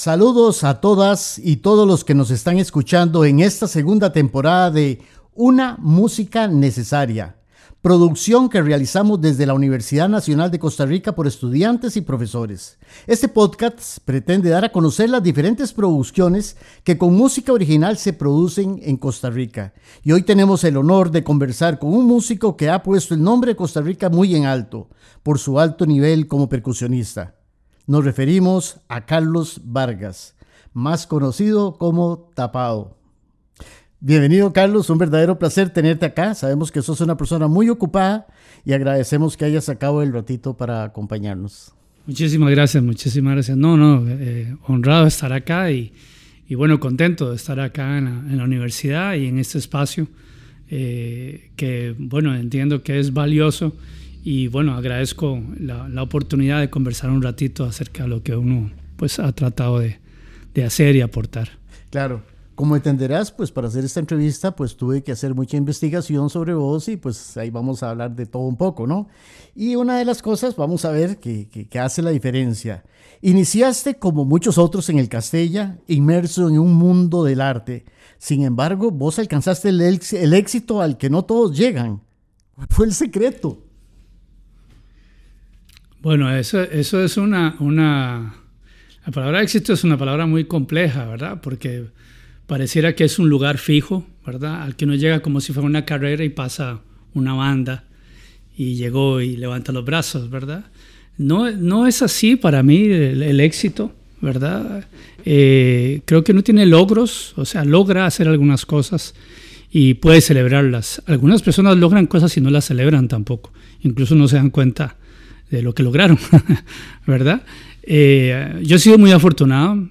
Saludos a todas y todos los que nos están escuchando en esta segunda temporada de Una Música Necesaria, producción que realizamos desde la Universidad Nacional de Costa Rica por estudiantes y profesores. Este podcast pretende dar a conocer las diferentes producciones que con música original se producen en Costa Rica. Y hoy tenemos el honor de conversar con un músico que ha puesto el nombre de Costa Rica muy en alto, por su alto nivel como percusionista. Nos referimos a Carlos Vargas, más conocido como Tapado. Bienvenido Carlos, un verdadero placer tenerte acá. Sabemos que sos una persona muy ocupada y agradecemos que hayas sacado el ratito para acompañarnos. Muchísimas gracias, muchísimas gracias. No, no, eh, honrado de estar acá y, bueno, contento de estar acá en la, universidad y en este espacio eh, que, bueno, entiendo que es valioso y bueno, agradezco la, la, oportunidad de conversar un ratito acerca de lo que uno pues ha tratado de, de, hacer y aportar. Claro, como entenderás, pues para hacer esta entrevista pues tuve que hacer mucha investigación sobre vos y pues ahí vamos a hablar de todo un poco, ¿no? Y una de las cosas, vamos a ver, que, que, hace la diferencia. Iniciaste como muchos otros en el Castella, inmerso en un mundo del arte. Sin embargo, vos alcanzaste el, el éxito al que no todos llegan. ¿Cuál fue el secreto? Bueno, eso, eso es una, una... La palabra éxito es una palabra muy compleja, ¿verdad? Porque pareciera que es un lugar fijo, ¿verdad? Al que uno llega como si fuera una carrera y pasa una banda y llegó y levanta los brazos, ¿verdad? No, no es así para mí el, éxito, ¿verdad? Eh, creo que no tiene logros, o sea, logra hacer algunas cosas y puede celebrarlas. Algunas personas logran cosas y no las celebran tampoco, incluso no se dan cuenta de lo que lograron, ¿verdad? Eh, yo he sido muy afortunado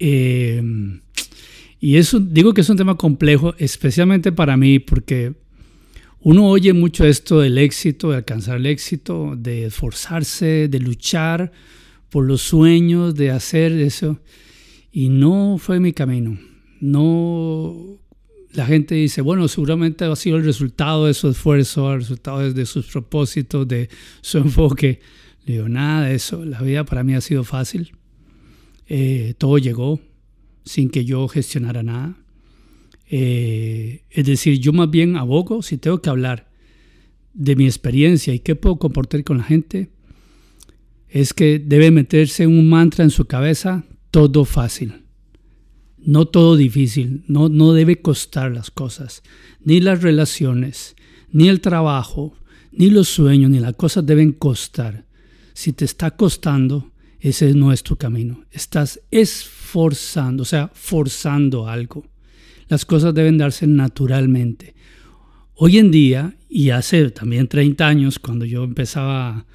eh, y eso digo que es un tema complejo, especialmente para mí, porque uno oye mucho esto del éxito, de alcanzar el éxito, de esforzarse, de luchar por los sueños, de hacer eso, y no fue mi camino. No la gente dice, bueno, seguramente ha sido el resultado de su esfuerzo, el resultado de sus propósitos, de su enfoque. Le digo, nada de eso. La vida para mí ha sido fácil. Eh, todo llegó sin que yo gestionara nada. Eh, es decir, yo más bien abogo, si tengo que hablar de mi experiencia y qué puedo comportar con la gente, es que debe meterse un mantra en su cabeza, todo fácil. No todo difícil, no, no debe costar las cosas, ni las relaciones, ni el trabajo, ni los sueños, ni las cosas deben costar. Si te está costando, ese no es tu camino. Estás esforzando, o sea, forzando algo. Las cosas deben darse naturalmente. Hoy en día, y hace también 30 años, cuando yo empezaba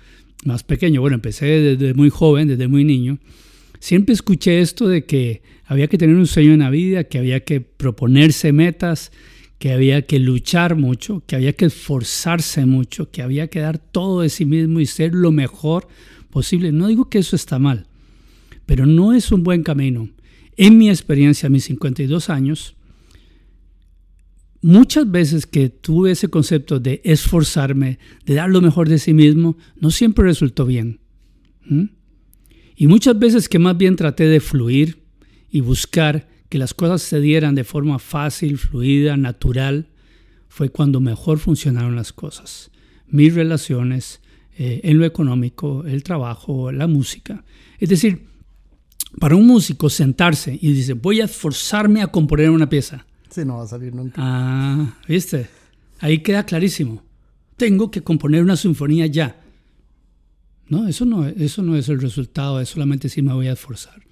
más pequeño, bueno, empecé desde muy joven, desde muy niño, siempre escuché esto de que había que tener un sueño en la vida, que había que proponerse metas, que había que luchar mucho, que había que esforzarse mucho, que había que dar todo de sí mismo y ser lo mejor posible. No digo que eso está mal, pero no es un buen camino. En mi experiencia, a mis 52 años, muchas veces que tuve ese concepto de esforzarme, de dar lo mejor de sí mismo, no siempre resultó bien. Y muchas veces que más bien traté de fluir, y buscar que las cosas se dieran de forma fácil, fluida, natural, fue cuando mejor funcionaron las cosas. Mis relaciones, eh, en lo económico, el trabajo, la música. Es decir, para un músico sentarse y dice, voy a esforzarme a componer una pieza. Sí, no va a salir nunca. Ah, viste. Ahí queda clarísimo. Tengo que componer una sinfonía ya. No, eso no, eso no es el resultado, es solamente si me voy a esforzar.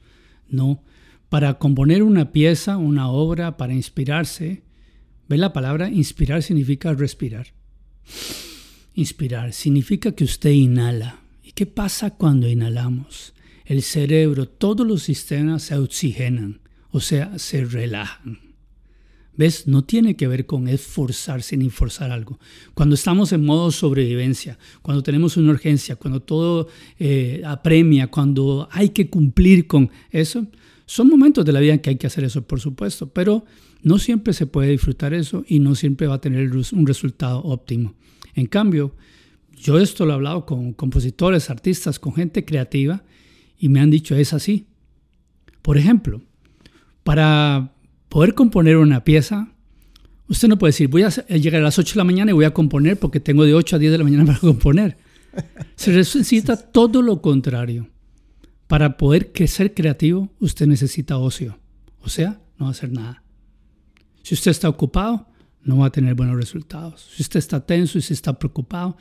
No, para componer una pieza, una obra, para inspirarse. ¿Ve la palabra? Inspirar significa respirar. Inspirar significa que usted inhala. ¿Y qué pasa cuando inhalamos? El cerebro, todos los sistemas se oxigenan, o sea, se relajan. ¿Ves? No tiene que ver con esforzarse ni forzar algo. Cuando estamos en modo sobrevivencia, cuando tenemos una urgencia, cuando todo eh, apremia, cuando hay que cumplir con eso, son momentos de la vida en que hay que hacer eso, por supuesto, pero no siempre se puede disfrutar eso y no siempre va a tener un resultado óptimo. En cambio, yo esto lo he hablado con compositores, artistas, con gente creativa y me han dicho es así. Por ejemplo, para poder componer una pieza, usted no puede decir voy a llegar a las 8 de la mañana y voy a componer porque tengo de 8 a 10 de la mañana para componer. Se necesita todo lo contrario. Para poder ser creativo, usted necesita ocio. O sea, no hacer nada. Si usted está ocupado, no va a tener buenos resultados. Si usted está tenso y si está preocupado,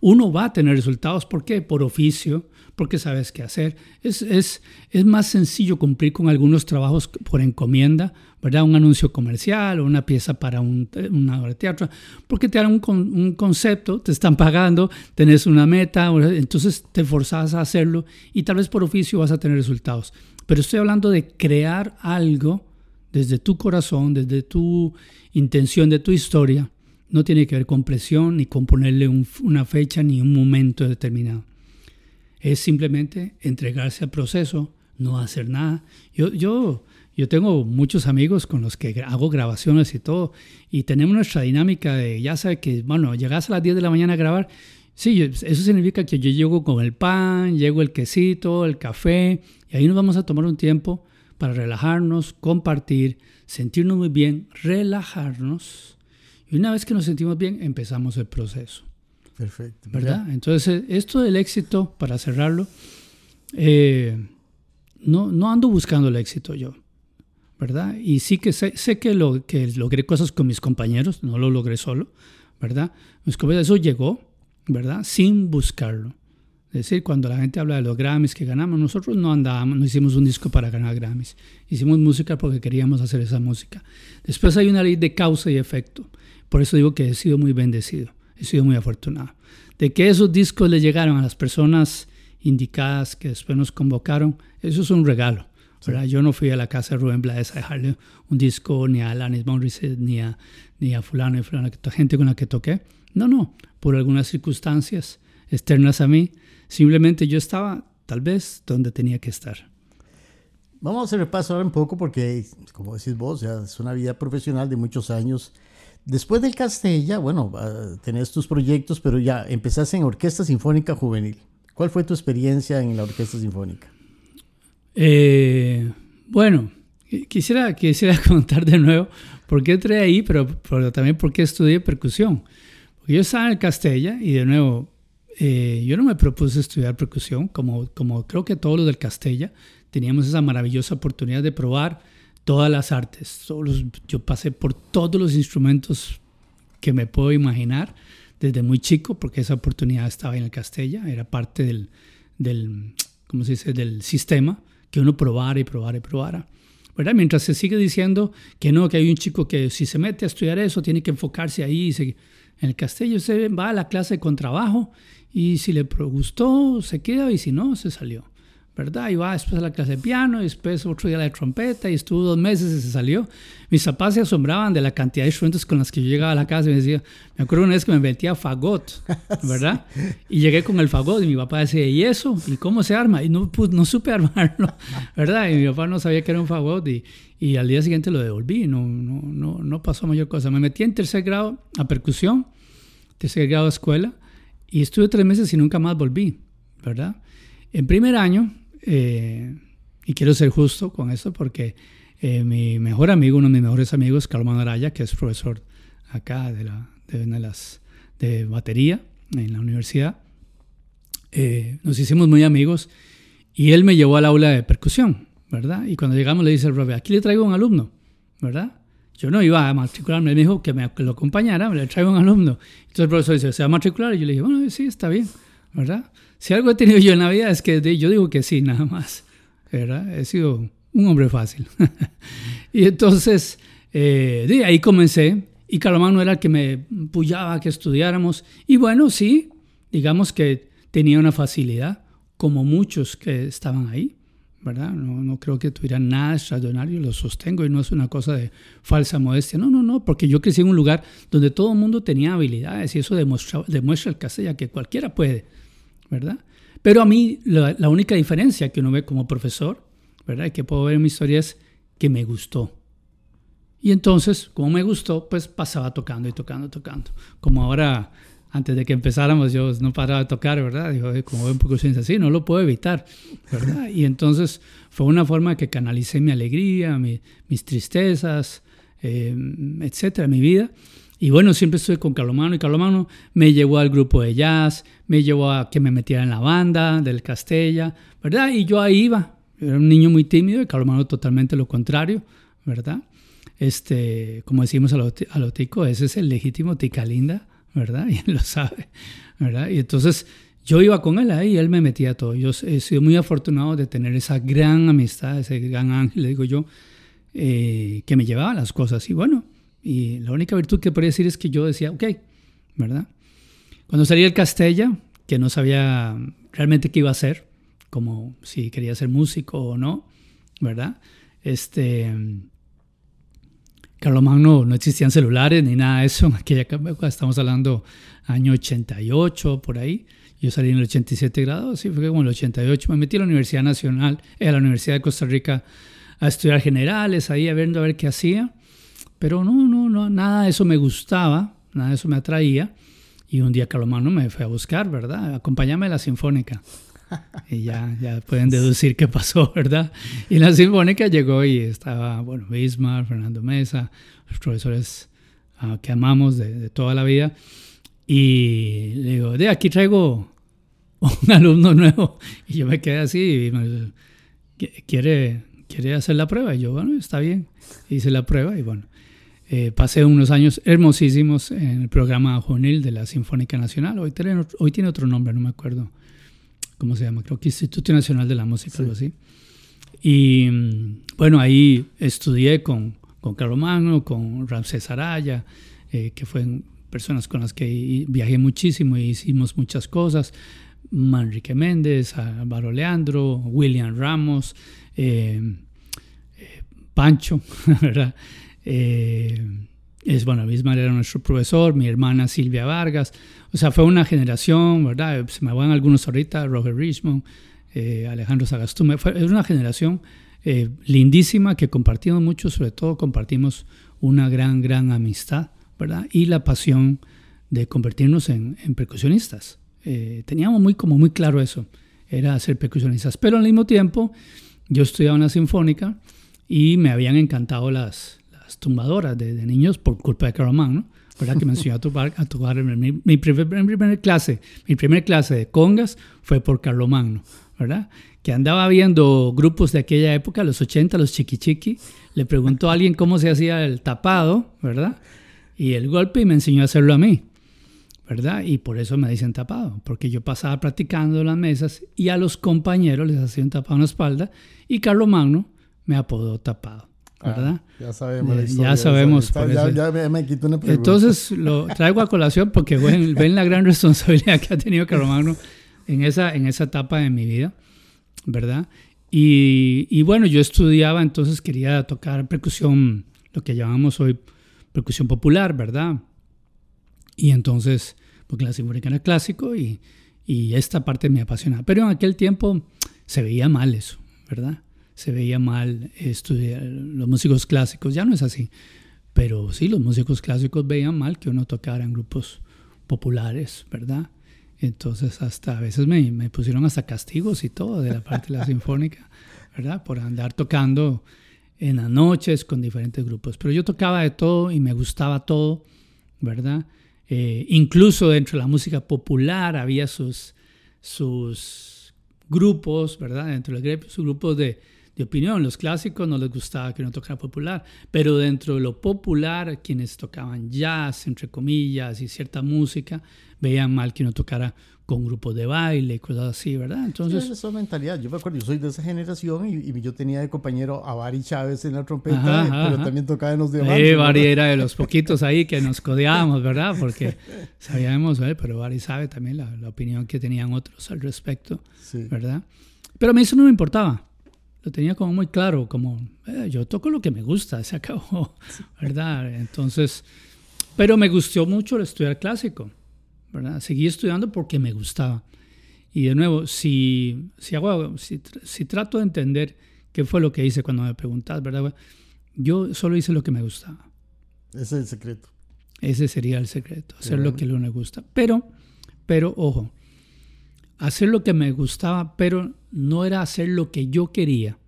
uno va a tener resultados. ¿Por qué? Por oficio, porque sabes qué hacer. Es, más sencillo cumplir con algunos trabajos por encomienda, ¿verdad? Un anuncio comercial o una pieza para un, una teatro, porque te dan un, un, concepto, te están pagando, tenés una meta, entonces te forzas a hacerlo y tal vez por oficio vas a tener resultados. Pero estoy hablando de crear algo desde tu corazón, desde tu intención de tu historia, no tiene que ver con presión ni con ponerle una fecha ni un momento determinado. Es simplemente entregarse al proceso, no hacer nada. Yo, yo, yo tengo muchos amigos con los que hago grabaciones y todo, y tenemos nuestra dinámica de, ya sabes que, bueno, llegas a las 10 de la mañana a grabar, sí, eso significa que yo llego con el pan, llego el quesito, el café, y ahí nos vamos a tomar un tiempo para relajarnos, compartir, sentirnos muy bien, relajarnos. Y una vez que nos sentimos bien, empezamos el proceso. Perfecto. ¿Verdad? Entonces, esto del éxito, para cerrarlo, eh, no, no ando buscando el éxito yo. ¿Verdad? Y sí que sé, sé que, lo, que logré cosas con mis compañeros, no lo logré solo, ¿verdad? Mis compañeros, eso llegó, ¿verdad? Sin buscarlo. Es decir, cuando la gente habla de los Grammys que ganamos, nosotros no andábamos, no hicimos un disco para ganar Grammys. Hicimos música porque queríamos hacer esa música. Después hay una ley de causa y efecto. Por eso digo que he sido muy bendecido, he sido muy afortunado. De que esos discos le llegaron a las personas indicadas que después nos convocaron, eso es un regalo. Yo no fui a la casa de Rubén Blades a dejarle un disco ni a Alanis Morissette ni a, ni a fulano y fulano, gente con la que toqué. No, no, por algunas circunstancias externas a mí, Simplemente yo estaba tal vez donde tenía que estar. Vamos a hacer repaso ahora un poco porque, como decís vos, ya es una vida profesional de muchos años. Después del Castella, bueno, ah, tenés tus proyectos, pero ya empezaste en Orquesta Sinfónica Juvenil. ¿Cuál fue tu experiencia en la Orquesta Sinfónica? Eh, bueno, quisiera, quisiera contar de nuevo por qué entré ahí, pero, pero también por qué estudié percusión. Porque yo estaba en el Castella y de nuevo eh, yo no me propuse estudiar percusión, como, como creo que todos los del Castella, teníamos esa maravillosa oportunidad de probar todas las artes. yo pasé por todos los instrumentos que me puedo imaginar desde muy chico, porque esa oportunidad estaba en el Castella, era parte del, del ¿cómo se dice?, del sistema, que uno probara y probara y probara. ¿verdad? Mientras se sigue diciendo que no, que hay un chico que si se mete a estudiar eso tiene que enfocarse ahí. En el Castella se va a la clase con trabajo y si le gustó, se queda y si no, se salió. ¿Verdad? Y va después a la clase de piano, y después otro día a la trompeta, y estuvo dos meses y se salió. Mis papás se asombraban de la cantidad de instrumentos con los que yo llegaba a la casa y me decía, me acuerdo una vez que me metía fagot, ¿verdad? Y llegué con el fagot y mi papá decía, ¿y eso? ¿Y cómo se arma? Y no, pues, no supe armarlo, ¿verdad? Y mi papá no sabía que era un fagot y, y al día siguiente lo devolví, no, no, no, no pasó mayor cosa. Me metí en tercer grado a percusión, tercer grado a escuela, y estuve tres meses y nunca más volví, ¿verdad? En primer año, eh, y quiero ser justo con esto porque eh, mi mejor amigo, uno de mis mejores amigos, Carlos Araya, que es profesor acá de, la, de, batería en la universidad, eh, nos hicimos muy amigos y él me llevó al aula de percusión, ¿verdad? Y cuando llegamos le dice al profe, aquí le traigo un alumno, ¿verdad? Yo no iba a matricularme, me dijo que me lo acompañara, me le traigo un alumno. Entonces el profesor dice, ¿se va a matricular? Y yo le dije, bueno, sí, está bien, ¿verdad? Si algo he tenido yo en la vida es que yo digo que sí, nada más, ¿verdad? He sido un hombre fácil. y entonces, eh, de ahí comencé, y Carlomagno era el que me puyaba que estudiáramos. Y bueno, sí, digamos que tenía una facilidad, como muchos que estaban ahí. No, no, creo que tuviera nada extraordinario, lo sostengo y no es una cosa de falsa modestia. No, no, no, porque yo crecí en un lugar donde todo el mundo tenía habilidades y eso demuestra, demuestra el Castella que cualquiera puede, ¿verdad? Pero a mí la, la, única diferencia que uno ve como profesor, ¿verdad? Y que puedo ver en mi historia es que me gustó. Y entonces, como me gustó, pues pasaba tocando y tocando, tocando. Como ahora, antes de que empezáramos, yo no paraba de tocar, ¿verdad? Digo, como un poco así, no lo puedo evitar, ¿verdad? Y entonces fue una forma que canalicé mi alegría, mis tristezas, eh, etcétera, mi vida. Y bueno, siempre estuve con Carlomano y Carlomano me llevó al grupo de jazz, me llevó a que me metiera en la banda del Castella, ¿verdad? Y yo ahí iba. Era un niño muy tímido y Carlomano totalmente lo contrario, ¿verdad? Este, como decimos a lo, tico, ese es el legítimo tica linda, ¿verdad? Y él lo sabe, ¿verdad? Y entonces yo iba con él ahí y él me metía todo. Yo he sido muy afortunado de tener esa gran amistad, ese gran ángel, le digo yo, eh, que me llevaba las cosas. Y bueno, y la única virtud que podría decir es que yo decía, ok, ¿verdad? Cuando salí del Castella, que no sabía realmente qué iba a hacer, como si quería ser músico o no, ¿verdad? Este, Carlomagno no existían celulares ni nada de eso en aquella época, estamos hablando año 88, por ahí. Yo salí en el 87 grados, sí, fue como el 88. Me metí a la Universidad Nacional, a la Universidad de Costa Rica, a estudiar generales, ahí a a ver qué hacía. Pero no, no, no, nada de eso me gustaba, nada de eso me atraía. Y un día Carlomagno me fue a buscar, ¿verdad? Acompáñame a la Sinfónica. Y ya, ya pueden deducir qué pasó, ¿verdad? Y la Sinfónica llegó y estaba, bueno, Bismarck, Fernando Mesa, los profesores uh, que amamos de, de, toda la vida. Y le digo, de aquí traigo un alumno nuevo. Y yo me quedé así y me ¿quiere, ¿quiere hacer la prueba? Y yo, bueno, está bien. Hice la prueba y bueno, eh, pasé unos años hermosísimos en el programa juvenil de la Sinfónica Nacional. Hoy tiene, hoy tiene otro nombre, no me acuerdo cómo se llama, creo que Instituto Nacional de la Música, algo así. Y mm, bueno, ahí estudié con, con Carlos Magno, con Ramsés Araya, eh, que fueron personas con las que viajé muchísimo y hicimos muchas cosas. Manrique Méndez, Álvaro Leandro, William Ramos, eh, Pancho, ¿verdad? Eh, es bueno, Bismarck era nuestro profesor, mi hermana Silvia Vargas. O sea, fue una generación, ¿verdad? Se me van algunos ahorita, Roger Richmond, eh, Alejandro Sagastume. Fue, una generación eh, lindísima que compartimos mucho, sobre todo compartimos una gran, gran amistad, ¿verdad? Y la pasión de convertirnos en, en percusionistas. teníamos muy, como muy claro eso, era ser percusionistas. Pero al mismo tiempo, yo estudiaba en la Sinfónica y me habían encantado las, tumbadoras de, niños por culpa de Caramán, ¿no? ¿Verdad? Que me enseñó a tocar, a tocar mi, mi, primer, clase, mi primer clase de congas fue por Carlomagno, ¿verdad? Que andaba viendo grupos de aquella época, los 80, los chiqui chiqui, le preguntó a alguien cómo se hacía el tapado, ¿verdad? Y el golpe y me enseñó a hacerlo a mí, ¿verdad? Y por eso me dicen tapado, porque yo pasaba practicando las mesas y a los compañeros les hacía un tapado en la espalda y Carlomagno me apodó tapado. ¿Verdad? ya sabemos. Eh, ya sabemos. ya, me quito una pregunta. Entonces lo traigo a colación porque ven, ven la gran responsabilidad que ha tenido Carlomagno en esa, en esa etapa de mi vida, ¿verdad? Y, y, bueno, yo estudiaba, entonces quería tocar percusión, lo que llamamos hoy percusión popular, ¿verdad? Y entonces, porque la sinfónica era clásico y, y esta parte me apasionaba. Pero en aquel tiempo se veía mal eso, ¿verdad? Se veía mal estudiar los músicos clásicos. Ya no es así. Pero sí, los músicos clásicos veían mal que uno tocara en grupos populares, ¿verdad? Entonces hasta a veces me, me pusieron hasta castigos y todo de la parte de la sinfónica, ¿verdad? Por andar tocando en las noches con diferentes grupos. Pero yo tocaba de todo y me gustaba todo, ¿verdad? Eh, incluso dentro de la música popular había sus, sus grupos, ¿verdad? Dentro del sus grupos de, de opinión. Los clásicos no les gustaba que uno tocara popular, pero dentro de lo popular, quienes tocaban jazz, entre comillas, y cierta música, veían mal que uno tocara con grupos de baile y cosas así, ¿verdad? Entonces... Sí, esa mentalidad. Yo me acuerdo, yo soy de esa generación y, yo tenía de compañero a Bari Chávez en la trompeta, pero también tocaba en los demás. Sí, Bari era de los poquitos ahí que nos codeábamos, ¿verdad? Porque sabíamos, ¿eh? pero Bari sabe también la, la, opinión que tenían otros al respecto, ¿verdad? Pero a mí eso no me importaba lo tenía como muy claro, como eh, yo toco lo que me gusta, se acabó, ¿verdad? Entonces, pero me gustó mucho el estudiar clásico, ¿verdad? Seguí estudiando porque me gustaba. Y de nuevo, si, si, hago, si, si trato de entender qué fue lo que hice cuando me preguntas, ¿verdad? yo solo hice lo que me gustaba. Ese es el secreto. Ese sería el secreto, hacer lo que uno le gusta. Pero, pero, ojo, hacer lo que me gustaba, pero no era hacer lo que yo quería.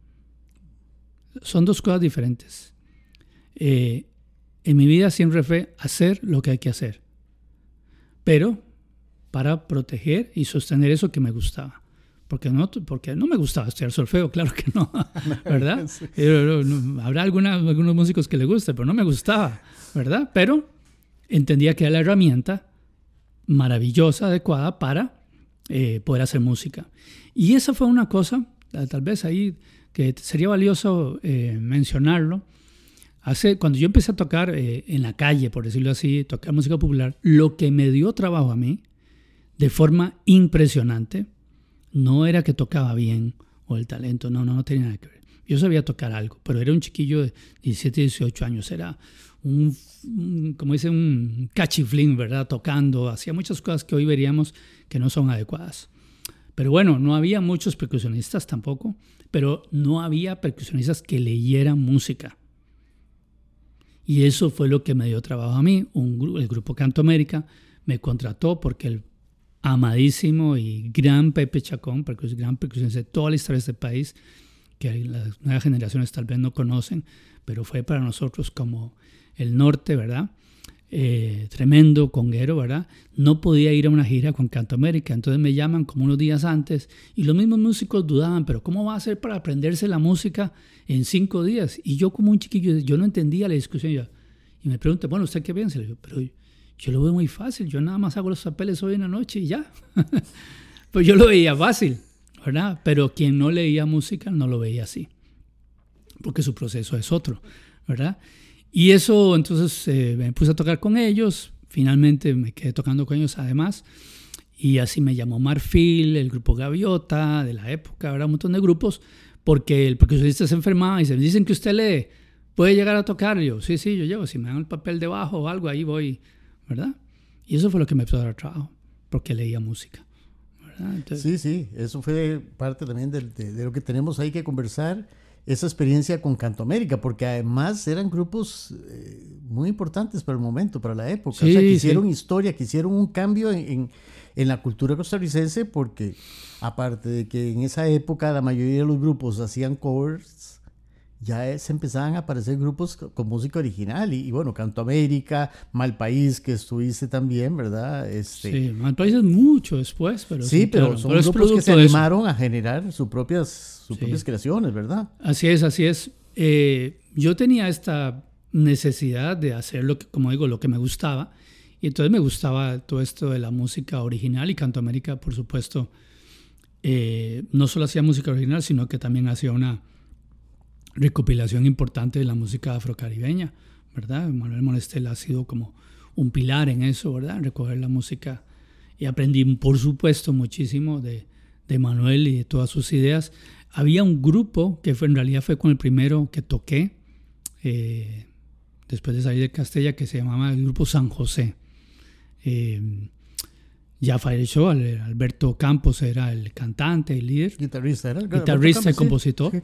Son dos cosas diferentes. Eh, en mi vida siempre fue hacer lo que hay que hacer, pero para proteger y sostener eso que me gustaba. Porque no, porque no me gustaba estudiar solfeo, claro que no, ¿verdad? Eh, habrá algunos músicos que le guste, pero no me gustaba, ¿verdad? Pero entendía que era la herramienta maravillosa, adecuada para eh, poder hacer música. Y esa fue una cosa, tal vez ahí, que sería valioso eh, mencionarlo. Hace, cuando yo empecé a tocar en la calle, por decirlo así, tocar música popular, lo que me dio trabajo a mí, de forma impresionante, no era que tocaba bien o el talento, no, no, no tenía nada que ver. Yo sabía tocar algo, pero era un chiquillo de 17, 18 años, era un, como dice, un cachiflín, ¿verdad? Tocando, hacía muchas cosas que hoy veríamos que no son adecuadas. Pero bueno, no había muchos percusionistas tampoco, pero no había percusionistas que leyeran música. Y eso fue lo que me dio trabajo a mí. Un, el grupo Canto América me contrató porque el amadísimo y gran Pepe Chacón, porque es gran percusionista de toda la historia de este país, que las nuevas generaciones tal vez no conocen, pero fue para nosotros como el norte, ¿verdad? Eh, tremendo conguero, ¿verdad? No podía ir a una gira con Canto América, entonces me llaman como unos días antes y los mismos músicos dudaban, pero ¿cómo va a ser para aprenderse la música en cinco días? Y yo como un chiquillo, yo no entendía la discusión, y me pregunta, bueno, ¿usted qué piensa? Le digo, pero yo lo veo muy fácil, yo nada más hago los papeles hoy en la noche y ya. pues yo lo veía fácil, ¿verdad? Pero quien no leía música no lo veía así, porque su proceso es otro, ¿verdad? Y eso, entonces eh, me puse a tocar con ellos, finalmente me quedé tocando con ellos además, y así me llamó Marfil, el grupo Gaviota de la época, ¿verdad? Un montón de grupos, porque el percusionista se enfermaba y se me dicen que usted lee, puede llegar a tocar. yo, sí, sí, yo llego, si me dan el papel debajo o algo, ahí voy ¿verdad? Y eso fue lo que me empezó a dar trabajo, porque leía música. sí, sí, eso fue parte también de, de, lo que tenemos ahí que conversar, esa experiencia con Canto América, porque además eran grupos eh, muy importantes para el momento, para la época. o sea, que hicieron historia, que hicieron un cambio en, en, la cultura costarricense, porque aparte de que en esa época la mayoría de los grupos hacían covers, ya se empezaban a aparecer grupos con música original y, bueno, Canto América, Mal País, que estuviste también, ¿verdad? Este, sí, Mal País es mucho después, pero sí, pero son grupos que se animaron a generar sus propias, sus propias creaciones, ¿verdad? Así es, así es. Eh, yo tenía esta necesidad de hacer lo que, como digo, lo que me gustaba y entonces me gustaba todo esto de la música original y Canto América, por supuesto, eh, no solo hacía música original, sino que también hacía una recopilación importante de la música afrocaribeña, ¿verdad? Manuel Monestel ha sido como un pilar en eso, ¿verdad? Recoger la música. Y aprendí, por supuesto, muchísimo de, de Manuel y de todas sus ideas. Había un grupo que fue, en realidad fue con el primero que toqué, eh, después de salir de Castella, que se llamaba el grupo San José. Eh, ya falleció, Alberto Campos era el cantante, el líder. Guitarrista, era. Guitarrista y compositor.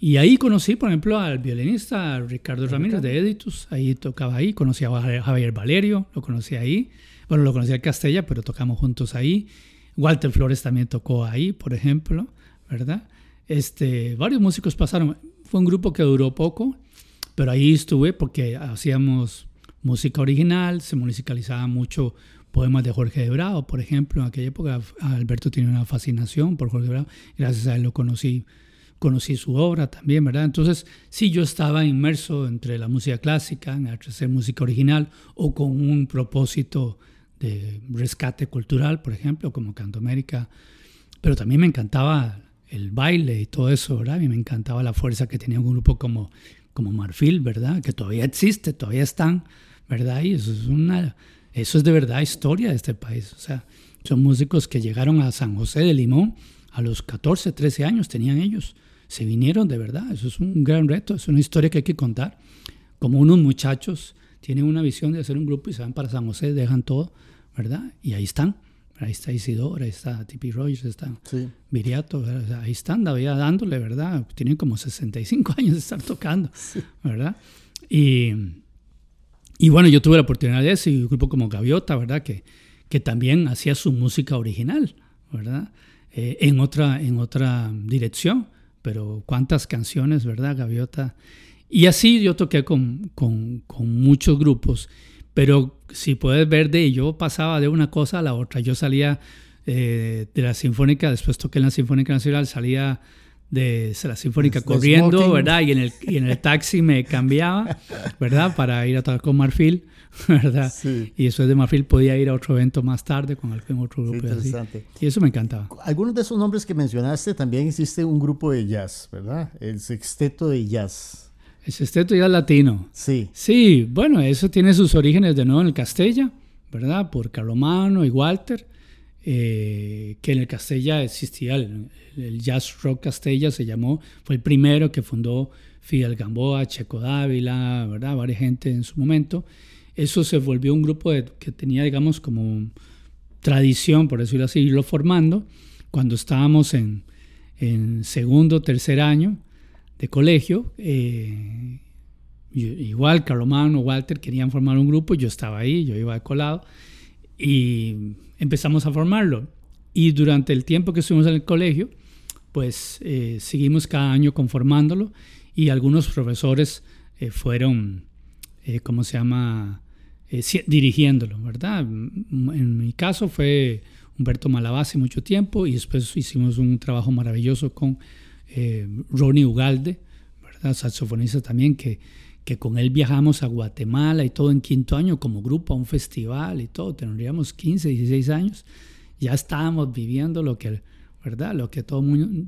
Y ahí conocí, por ejemplo, al violinista Ricardo Ramírez de Editus. Ahí tocaba ahí. Conocí a Javier Valerio, lo conocí ahí. Bueno, lo conocí en Castella, pero tocamos juntos ahí. Walter Flores también tocó ahí, por ejemplo, ¿verdad? Este, varios músicos pasaron. Fue un grupo que duró poco, pero ahí estuve porque hacíamos música original, se musicalizaba mucho poemas de Jorge de Bravo, por ejemplo. En aquella época Alberto tenía una fascinación por Jorge de Bravo. Gracias a él lo conocí conocí su obra también, ¿verdad? Entonces, sí, yo estaba inmerso entre la música clásica, en hacer música original, o con un propósito de rescate cultural, por ejemplo, como Canto América, pero también me encantaba el baile y todo eso, ¿verdad? Y me encantaba la fuerza que tenía un grupo como, como Marfil, ¿verdad? Que todavía existe, todavía están, ¿verdad? Y eso es una, eso es de verdad historia de este país, o sea, son músicos que llegaron a San José de Limón a los 14, 13 años tenían ellos se vinieron de verdad. Eso es un gran reto, es una historia que hay que contar. Como unos muchachos tienen una visión de hacer un grupo y se van para San José, dejan todo, ¿verdad? Y ahí están, Ahí está Isidora, ahí está Tipi Royce, está Viriato, ahí están todavía dándole, ¿verdad? Tienen como 65 años de estar tocando, ¿verdad? Y, y, bueno, yo tuve la oportunidad de eso, y un grupo como Gaviota, ¿verdad? Que, que también hacía su música original, ¿verdad? Eh, en, otra, en otra dirección, pero cuántas canciones, ¿verdad? Gaviota. Y así yo toqué con, con, con muchos grupos pero si puedes ver de yo pasaba de una cosa a la otra. Yo salía eh, de la Sinfónica, después toqué en la Sinfónica Nacional, salía de la Sinfónica corriendo, ¿verdad? Y en, el, y en el taxi me cambiaba, ¿verdad? Para ir a tocar con Marfil, ¿verdad? Y después de Marfil podía ir a otro evento más tarde con algún otro grupo. así. Y eso me encantaba. Algunos de esos nombres que mencionaste también existe un grupo de jazz, ¿verdad? El Sexteto de Jazz. El sexteto ya latino. Sí. Sí, bueno, eso tiene sus orígenes de nuevo en el Castella, ¿verdad? Por Carlomano y Walter, eh, que en el Castella existía el, Jazz Rock Castella, se llamó, fue el primero que fundó Fidel Gamboa, Checo Dávila, ¿verdad? Varias gente en su momento. Eso se volvió un grupo que tenía, digamos, como tradición, por decirlo así, irlo formando. Cuando estábamos en, segundo, tercer año, de colegio. Eh, igual Carlomano, Walter querían formar un grupo, yo estaba ahí, yo iba de colado y empezamos a formarlo. Y durante el tiempo que estuvimos en el colegio, pues eh, seguimos cada año conformándolo y algunos profesores eh, fueron, ¿cómo se llama?, dirigiéndolo, ¿verdad? En mi caso fue Humberto Malabase mucho tiempo y después hicimos un trabajo maravilloso con eh, Ronnie Ugalde, ¿verdad? saxofonista también, que, que con él viajamos a Guatemala y todo en quinto año como grupo a un festival y todo, tendríamos 15, 16 años, ya estábamos viviendo lo que, ¿verdad? Lo que todo,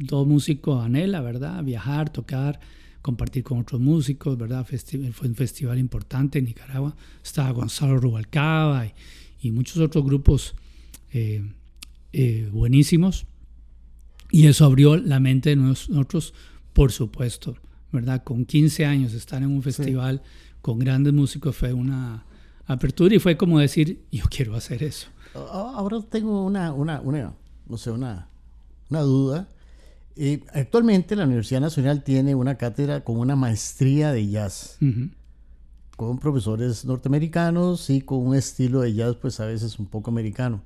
todo músico anhela, ¿verdad? Viajar, tocar, compartir con otros músicos, ¿verdad? fue un festival importante en Nicaragua, estaba Gonzalo Rubalcaba y, muchos otros grupos eh, eh, buenísimos. Y eso abrió la mente de nosotros, por supuesto, ¿verdad? Con 15 años estar en un festival con grandes músicos fue una apertura y fue como decir, yo quiero hacer eso. Ahora tengo una, una, una no sé, una, una duda. Eh, actualmente la Universidad Nacional tiene una cátedra con una maestría de jazz, con profesores norteamericanos y con un estilo de jazz pues a veces un poco americano.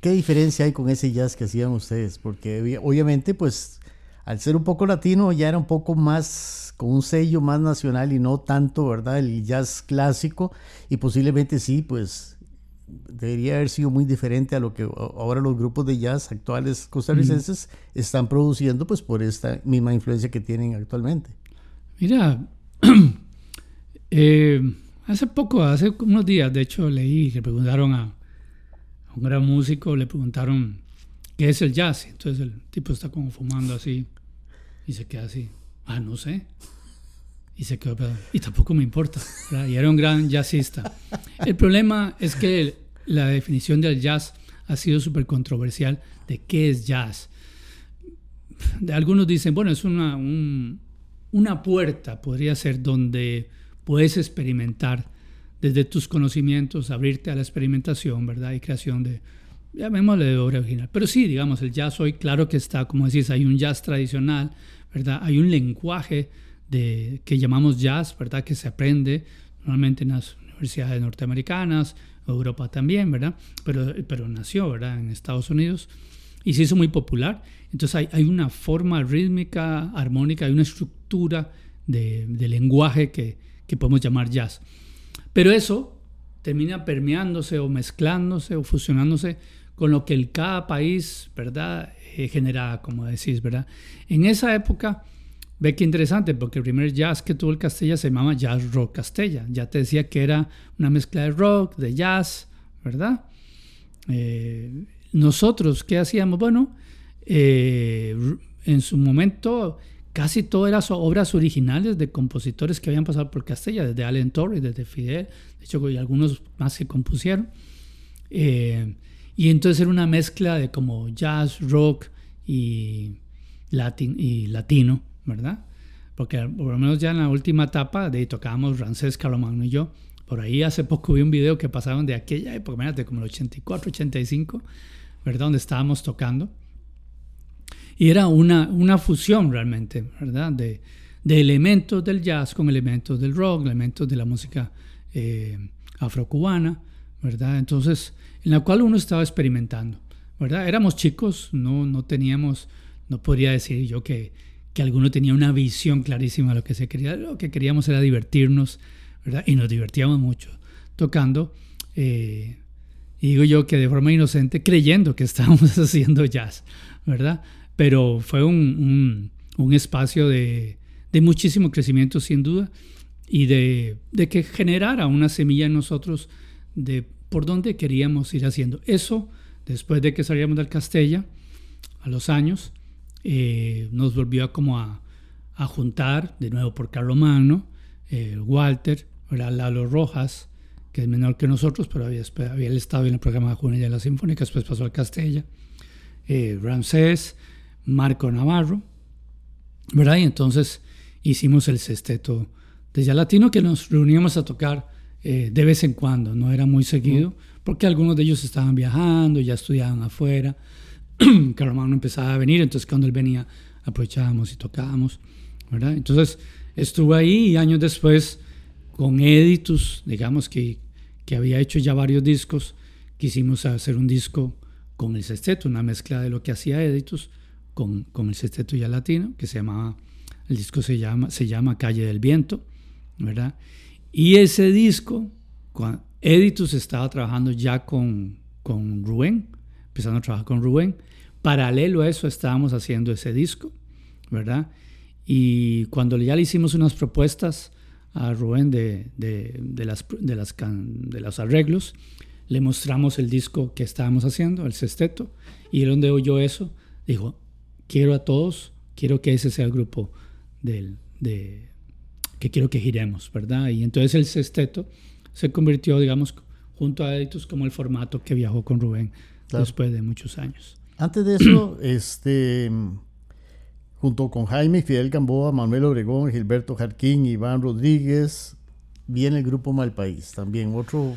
¿Qué diferencia hay con ese jazz que hacían ustedes? Porque obviamente, pues, al ser un poco latino, ya era un poco más, con un sello más nacional y no tanto, ¿verdad? El jazz clásico. Y posiblemente sí, pues, debería haber sido muy diferente a lo que ahora los grupos de jazz actuales costarricenses están produciendo, pues, por esta misma influencia que tienen actualmente. Mira, eh, hace poco, hace unos días, de hecho, leí que preguntaron a un gran músico, le preguntaron qué es el jazz. Entonces el tipo está como fumando así y se queda así. Ah, no sé. Y se quedó, y tampoco me importa. Y era un gran jazzista. El problema es que la definición del jazz ha sido súper controversial de qué es jazz. Algunos dicen, bueno, es una, una puerta, podría ser, donde puedes experimentar desde tus conocimientos, abrirte a la experimentación, ¿verdad? Y creación de, llamémosle de obra original. Pero sí, digamos, el jazz hoy, claro que está, como decís, hay un jazz tradicional, ¿verdad? Hay un lenguaje de, que llamamos jazz, ¿verdad? Que se aprende normalmente en las universidades norteamericanas, Europa también, ¿verdad? Pero, pero nació, ¿verdad? En Estados Unidos y se hizo muy popular. Entonces hay, hay una forma rítmica, armónica, hay una estructura de, lenguaje que, que podemos llamar jazz. Pero eso termina permeándose o mezclándose o fusionándose con lo que el cada país, ¿verdad?, eh, genera, como decís, ¿verdad? En esa época, ve qué interesante, porque el primer jazz que tuvo el Castella se llamaba Jazz Rock Castella. Ya te decía que era una mezcla de rock, de jazz, ¿verdad? Eh, nosotros, ¿qué hacíamos? Bueno, eh, en su momento casi todas eran obras originales de compositores que habían pasado por Castella, desde Allen Torres, desde Fidel, de hecho hay algunos más que compusieron. Eh, y entonces era una mezcla de como jazz, rock y, y latino, ¿verdad? Porque por lo menos ya en la última etapa de tocábamos Rancés, Carlomagno y yo, Por ahí hace poco vi un video que pasaron de aquella época, imagínate, como el 84, 85, ¿verdad? Donde estábamos tocando. Y era una, una fusión realmente, ¿verdad? De, de elementos del jazz con elementos del rock, elementos de la música eh, afrocubana, ¿verdad? Entonces, en la cual uno estaba experimentando, ¿verdad? Éramos chicos, no, no teníamos, no podría decir yo que, que alguno tenía una visión clarísima de lo que se quería, lo que queríamos era divertirnos, ¿verdad? Y nos divertíamos mucho tocando. Eh, y digo yo que de forma inocente, creyendo que estábamos haciendo jazz, ¿verdad? Pero fue un, un, espacio de, de, muchísimo crecimiento, sin duda, y de, de, que generara una semilla en nosotros de por dónde queríamos ir haciendo. Eso, después de que salíamos del Castella, a los años, eh, nos volvió a como a, a, juntar, de nuevo por Carlomagno, eh, Walter, Lalo Rojas, que es menor que nosotros, pero había, había estado en el programa de Juvenil de la Sinfónica, después pasó al Castella, eh, Ramsés, Marco Navarro, ¿verdad? Y entonces hicimos el sexteto de ya latino que nos reuníamos a tocar eh, de vez en cuando, no era muy seguido, porque algunos de ellos estaban viajando, ya estudiaban afuera, Carlos no empezaba a venir, entonces cuando él venía aprovechábamos y tocábamos, ¿verdad? Entonces estuve ahí y años después con Editus, digamos que, que había hecho ya varios discos, quisimos hacer un disco con el sexteto, una mezcla de lo que hacía Editus con, con el sexteto ya latino, que se llamaba, el disco se llama, se llama Calle del Viento, ¿verdad? Y ese disco, Editus estaba trabajando ya con, con Rubén, empezando a trabajar con Rubén. Paralelo a eso estábamos haciendo ese disco, ¿verdad? Y cuando ya le hicimos unas propuestas a Rubén de, de, las, de, las, de los arreglos, le mostramos el disco que estábamos haciendo, el sexteto, y él donde oyó eso, dijo, quiero a todos, quiero que ese sea el grupo del, de, que quiero que giremos, ¿verdad? Y entonces el sexteto se convirtió, digamos, junto a Editus como el formato que viajó con Rubén después de muchos años. Antes de eso, este, junto con Jaime, Fidel Gamboa, Manuel Obregón, Gilberto Jarquín, Iván Rodríguez, viene el grupo Malpaís, también otro,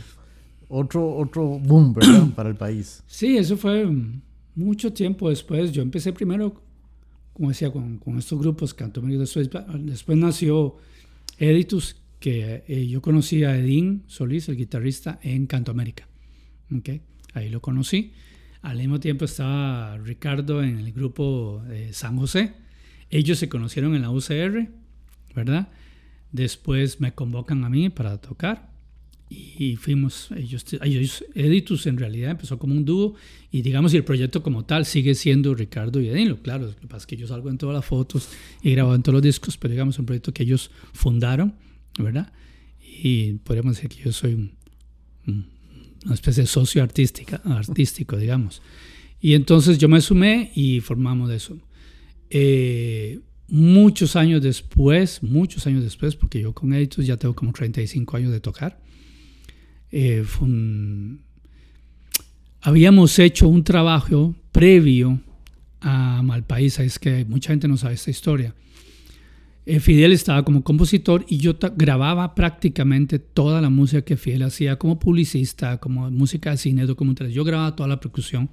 otro, otro boom, ¿verdad? Para el país. Sí, eso fue mucho tiempo después. Yo empecé primero, como decía, con, con estos grupos Canto después, después nació Editus, que eh, yo conocí a Edín Solís, el guitarrista, en Canto América. ¿okay? Ahí lo conocí. Al mismo tiempo estaba Ricardo en el grupo San José. Ellos se conocieron en la UCR, ¿verdad? Después me convocan a mí para tocar y fuimos, ellos, ellos, Editus en realidad empezó como un dúo y digamos el proyecto como tal sigue siendo Ricardo y Edinlo, claro, lo que pasa es que yo salgo en todas las fotos y grabo en todos los discos, pero digamos un proyecto que ellos fundaron, ¿verdad? Y podríamos decir que yo soy un, una especie de socio artística, artístico, digamos. Y entonces yo me sumé y formamos eso. Eh, muchos años después, muchos años después, porque yo con Editus ya tengo como 35 años de tocar, eh, habíamos hecho un trabajo previo a Malpaís, es que mucha gente no sabe esta historia. Eh, Fidel estaba como compositor y yo grababa prácticamente toda la música que Fidel hacía como publicista, como música de cine, documentales. Yo grababa toda la percusión.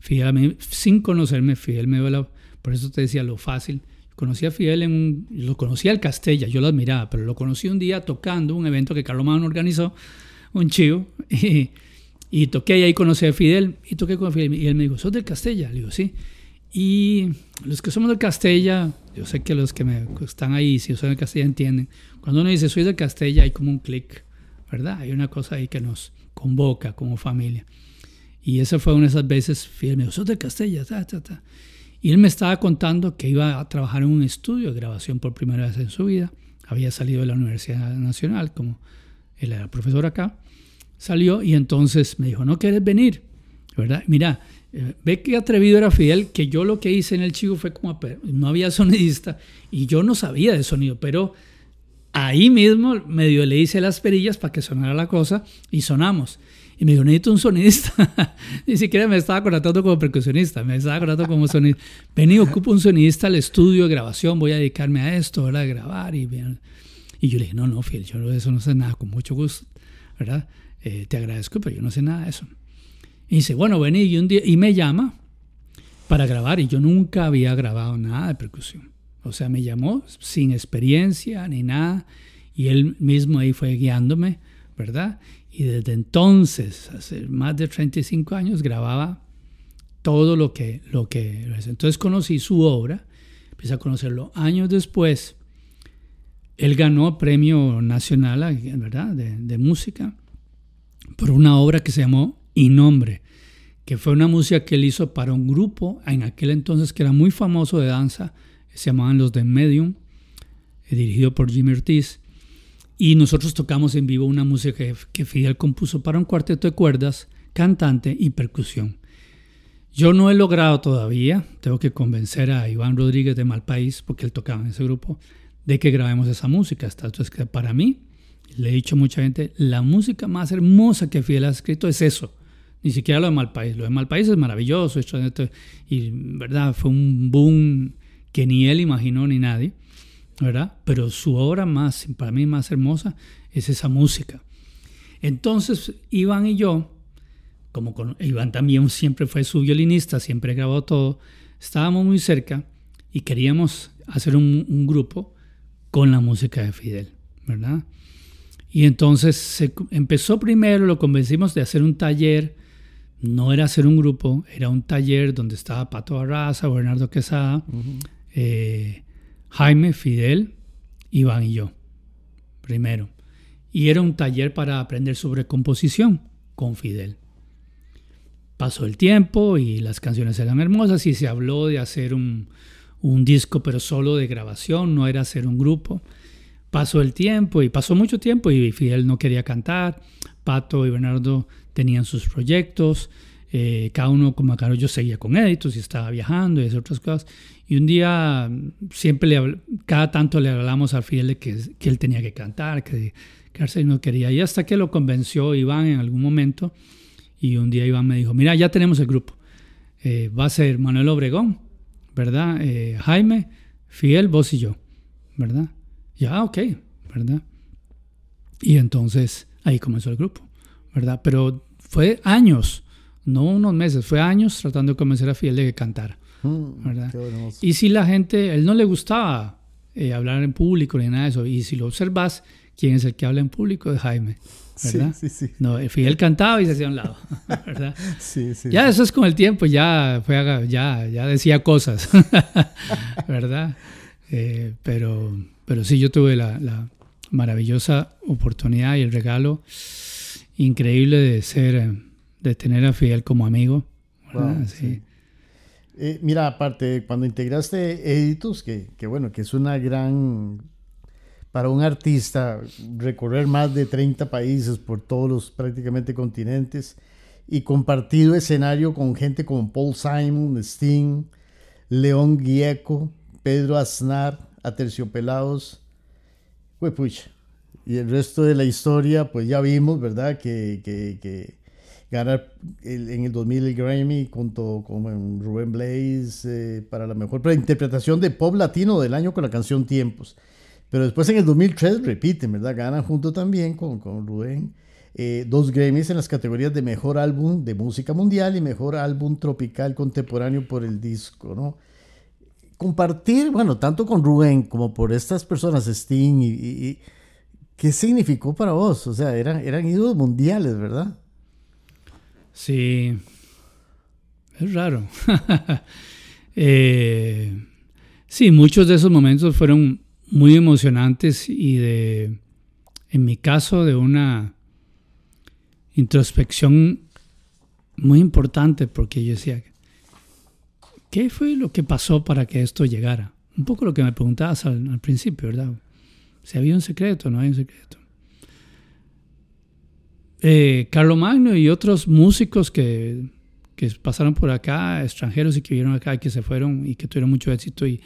Fidel, sin conocerme, Fidel me dio por eso te decía lo fácil. Conocí a Fidel en un, lo conocí al Castella, yo lo admiraba, pero lo conocí un día tocando un evento que Carlos Magno organizó un chivo, y, y, toqué y ahí conocí a Fidel, y toqué con Fidel, y él me dijo, ¿sos del Castella? Le digo, sí. Y los que somos del Castella, yo sé que los que me están ahí, si son del Castella, entienden. Cuando uno dice, soy del Castella, hay como un clic, ¿verdad? Hay una cosa ahí que nos convoca como familia. Y esa fue una de esas veces, Fidel me dijo, sos del Castella, ta, ta, ta. Y él me estaba contando que iba a trabajar en un estudio de grabación por primera vez en su vida. Había salido de la Universidad Nacional, como él era profesor acá salió y entonces me dijo, ¿no quieres venir? ¿Verdad? Mira, eh, ve qué atrevido era Fidel, que yo lo que hice en el chivo fue como, no había sonidista y yo no sabía de sonido, pero ahí mismo medio le hice las perillas para que sonara la cosa y sonamos. Y me dijo, necesito un sonidista. Ni siquiera me estaba contratando como percusionista, me estaba contratando como sonidista. Vení, ocupo un sonidista al estudio de grabación, voy a dedicarme a esto, ¿verdad? A grabar. Y, y yo le dije, no, no, Fidel, yo de eso no sé nada, con mucho gusto ¿verdad? Eh, te agradezco, pero yo no sé nada de eso. Y dice, bueno, vení, y, un día, y me llama para grabar, y yo nunca había grabado nada de percusión. O sea, me llamó sin experiencia ni nada, y él mismo ahí fue guiándome, ¿verdad? Y desde entonces, hace más de 35 años, grababa todo lo que... Lo que entonces conocí su obra, empecé a conocerlo años después. Él ganó premio nacional, ¿verdad?, de, de música por una obra que se llamó Innombre, que fue una música que él hizo para un grupo en aquel entonces que era muy famoso de danza, se llamaban los de Medium, eh, dirigido por Jimmy Ortiz. Y nosotros tocamos en vivo una música que, que Fidel compuso para un cuarteto de cuerdas, cantante y percusión. Yo no he logrado todavía, tengo que convencer a Iván Rodríguez de Malpaís, porque él tocaba en ese grupo, de que grabemos esa música. Entonces, que para mí, le he dicho a mucha gente, la música más hermosa que Fidel ha escrito es eso. Ni siquiera lo de Malpaís. Lo de Malpaís es maravilloso. Y, ¿verdad? Fue un boom que ni él imaginó ni nadie. ¿Verdad? Pero su obra más, para mí más hermosa, es esa música. Entonces, Iván y yo, como Iván también siempre fue su violinista, siempre grabó todo, estábamos muy cerca y queríamos hacer un, grupo con la música de Fidel, ¿verdad? Y entonces empezó primero, lo convencimos de hacer un taller, no era hacer un grupo, era un taller donde estaba Pato Barraza, Bernardo Quesada, eh, Jaime, Fidel, Iván y yo, primero. Y era un taller para aprender sobre composición con Fidel pasó el tiempo y las canciones eran hermosas y se habló de hacer un, disco pero solo de grabación, no era hacer un grupo. Pasó el tiempo y pasó mucho tiempo y Fidel no quería cantar, Pato y Bernardo tenían sus proyectos, eh, cada uno como acá yo seguía con éditos y estaba viajando y esas otras cosas. Y un día siempre le cada tanto le hablamos a Fidel de que, que él tenía que cantar, que quedarse no quería. Y hasta que lo convenció Iván en algún momento y un día Iván me dijo, mira, ya tenemos el grupo. Eh, va a ser Manuel Obregón, ¿verdad? Eh, Jaime, Fiel, vos y yo, ¿verdad? Ya, ok, ¿verdad? Y entonces ahí comenzó el grupo, ¿verdad? Pero fue años, no unos meses, fue años tratando de convencer a Fiel de que cantara, mm, ¿verdad? y si la gente, él no le gustaba eh, hablar en público ni nada de eso, y si lo observas, ¿quién es el que habla en público? Es Jaime. ¿verdad? Sí, sí, sí. No, Fidel cantaba y se hacía a un lado, ¿verdad? Sí, sí. Ya eso es con el tiempo, ya, fue, ya, ya decía cosas, ¿verdad? Eh, pero, pero sí, yo tuve la, la, maravillosa oportunidad y el regalo increíble de ser, de tener a Fidel como amigo. Eh, mira, aparte, cuando integraste Editus, que, que bueno, que es una gran para un artista recorrer más de 30 países por todos los prácticamente continentes y compartido escenario con gente como Paul Simon, Sting, León Gieco, Pedro Aznar, Aterciopelados, pues pucha. Y el resto de la historia, pues ya vimos, ¿verdad? Que, que, ganar en el 2000 el Grammy junto con Rubén Blaze eh, para la mejor interpretación de pop latino del año con la canción Tiempos. Pero después en el 2003 repiten, ¿verdad? Ganan junto también con, con Rubén eh, dos Grammys en las categorías de Mejor Álbum de Música Mundial y Mejor Álbum Tropical Contemporáneo por el disco, ¿no? Compartir, bueno, tanto con Rubén como por estas personas, Sting, y, ¿qué significó para vos? O sea, eran, eran ídolos mundiales, ¿verdad? Sí, es raro. Eh, sí, muchos de esos momentos fueron muy emocionantes y de, en mi caso, de una introspección muy importante porque yo decía, ¿qué fue lo que pasó para que esto llegara? Un poco lo que me preguntabas al, principio, ¿verdad? Si había un secreto, no hay un secreto. Eh, Carlo Magno y otros músicos que, que pasaron por acá, extranjeros y que vivieron acá y que se fueron y que tuvieron mucho éxito y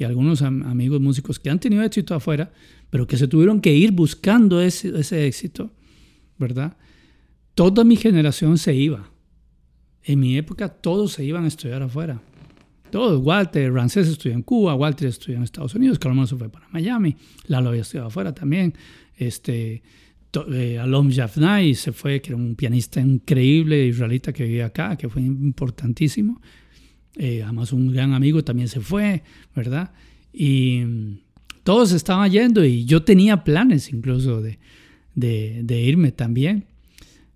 y algunos amigos músicos que han tenido éxito afuera, pero que se tuvieron que ir buscando ese, ese éxito, ¿verdad? Toda mi generación se iba. En mi época todos se iban a estudiar afuera. Todos, Walter, Rancés estudió en Cuba, Walter estudió en Estados Unidos, Carlos se fue para Miami, Lalo había estudiado afuera también. Este, eh, Alom Jafnai se fue, que era un pianista increíble israelita que vivía acá, que fue importantísimo. Eh, además, un gran amigo también se fue, ¿verdad? Y mm, todos estaban yendo y yo tenía planes incluso de, de, irme también,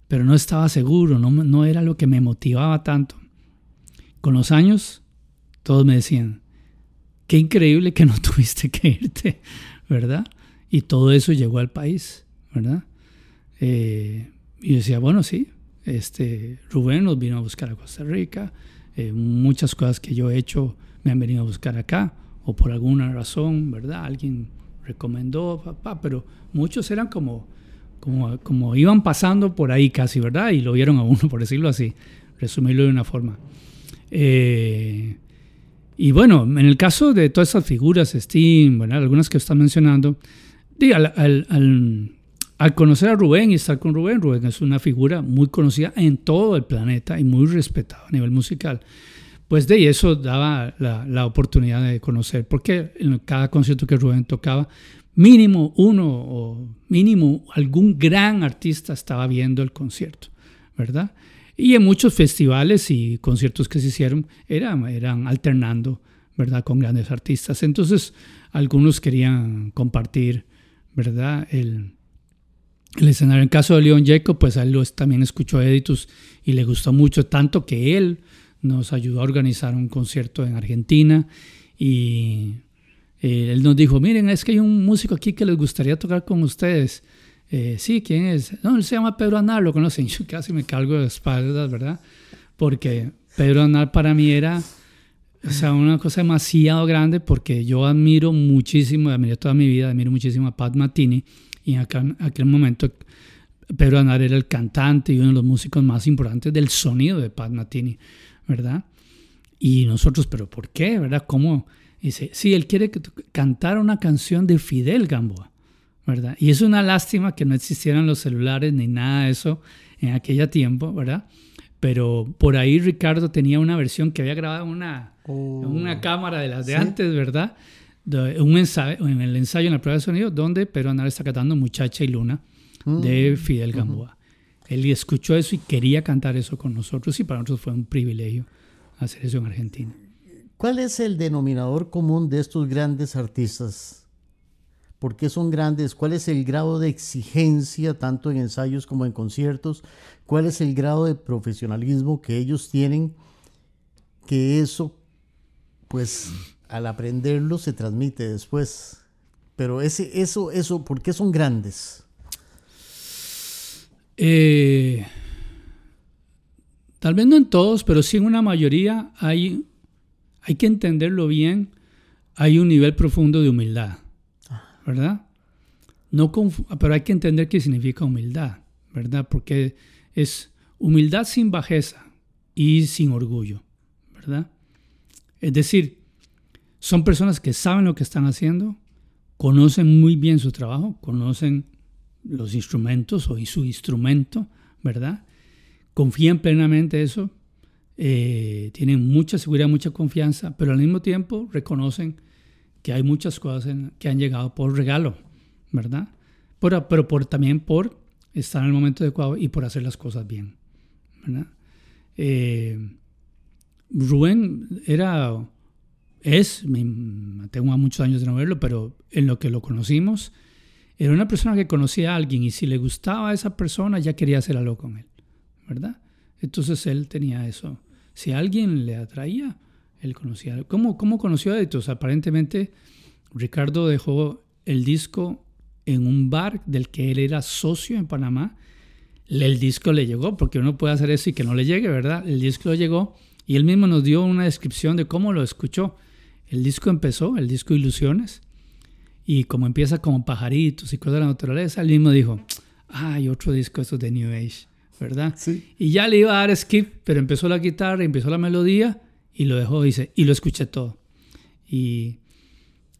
pero no estaba seguro, no, no era lo que me motivaba tanto. Con los años, todos me decían, qué increíble que no tuviste que irte, ¿verdad? Y todo eso llegó al país, ¿verdad? Eh, y decía, bueno, sí, este, Rubén nos vino a buscar a Costa Rica, eh, muchas cosas que yo he hecho me han venido a buscar acá, o por alguna razón, ¿verdad? Alguien recomendó, papá, pero muchos eran como, como, como iban pasando por ahí casi, ¿verdad? Y lo vieron a uno, por decirlo así, resumirlo de una forma. Eh, y bueno, en el caso de todas esas figuras, Steam, algunas que están mencionando, al, al, conocer a Rubén y estar con Rubén, Rubén es una figura muy conocida en todo el planeta y muy respetada a nivel musical. Pues de eso daba la, la oportunidad de conocer, porque en cada concierto que Rubén tocaba, mínimo uno o mínimo algún gran artista estaba viendo el concierto, ¿verdad? Y en muchos festivales y conciertos que se hicieron eran, eran alternando, ¿verdad? Con grandes artistas. Entonces, algunos querían compartir, ¿verdad? El, el escenario. En caso de Leon Jacob, pues él también escuchó Editus y le gustó mucho, tanto que él nos ayudó a organizar un concierto en Argentina y eh, él nos dijo, miren, es que hay un músico aquí que les gustaría tocar con ustedes. Eh, sí, ¿quién es? No, él se llama Pedro Anar, lo conocen. Yo casi me cargo de espaldas, ¿verdad? Porque Pedro Anar para mí era o sea, una cosa demasiado grande porque yo admiro muchísimo, admiro toda mi vida, admiro muchísimo a Pat Matini y en aquel, momento Pedro Anar era el cantante y uno de los músicos más importantes del sonido de Pat Matini, ¿verdad? Y nosotros, ¿pero por qué? ¿Verdad? ¿Cómo? Dice, sí, él quiere cantar una canción de Fidel Gamboa. ¿Verdad? Y es una lástima que no existieran los celulares ni nada de eso en aquel tiempo, ¿verdad? Pero por ahí Ricardo tenía una versión que había grabado una, una oh. cámara de las de antes, ¿verdad? un ensayo, en el ensayo, en la prueba de sonido, donde Pedro Anar está cantando Muchacha y Luna de mm. Fidel Gamboa. Él escuchó eso y quería cantar eso con nosotros y para nosotros fue un privilegio hacer eso en Argentina. ¿Cuál es el denominador común de estos grandes artistas? ¿Por qué son grandes? ¿Cuál es el grado de exigencia tanto en ensayos como en conciertos? ¿Cuál es el grado de profesionalismo que ellos tienen? Que eso, pues, al aprenderlo se transmite después. Pero ese, eso, eso, ¿por qué son grandes? Eh, tal vez no en todos, pero sí en una mayoría hay, hay que entenderlo bien. Hay un nivel profundo de humildad. ¿Verdad? No pero hay que entender qué significa humildad, ¿verdad? Porque es humildad sin bajeza y sin orgullo, ¿verdad? Es decir, son personas que saben lo que están haciendo, conocen muy bien su trabajo, conocen los instrumentos o su instrumento, ¿verdad? Confían plenamente en eso, eh, tienen mucha seguridad, mucha confianza, pero al mismo tiempo reconocen que hay muchas cosas que han llegado por regalo, ¿verdad? Pero, pero por, también por estar en el momento adecuado y por hacer las cosas bien, ¿verdad? Eh, Rubén era, es, tengo muchos años de no verlo, pero en lo que lo conocimos, era una persona que conocía a alguien y si le gustaba a esa persona ya quería hacer algo con él, ¿verdad? Entonces él tenía eso. Si alguien le atraía, él conocía. ¿Cómo, cómo conoció a Editos? Aparentemente, Ricardo dejó el disco en un bar del que él era socio en Panamá. El disco le llegó, porque uno puede hacer eso y que no le llegue, ¿verdad? El disco le llegó y él mismo nos dio una descripción de cómo lo escuchó. El disco empezó, el disco Ilusiones, y como empieza como pajaritos y cosas de la naturaleza, él mismo dijo, ah, hay otro disco, esto de New Age, ¿verdad? Sí. Y ya le iba a dar skip, pero empezó la guitarra, empezó la melodía, y lo dejó, dice, y lo escuché todo. Y,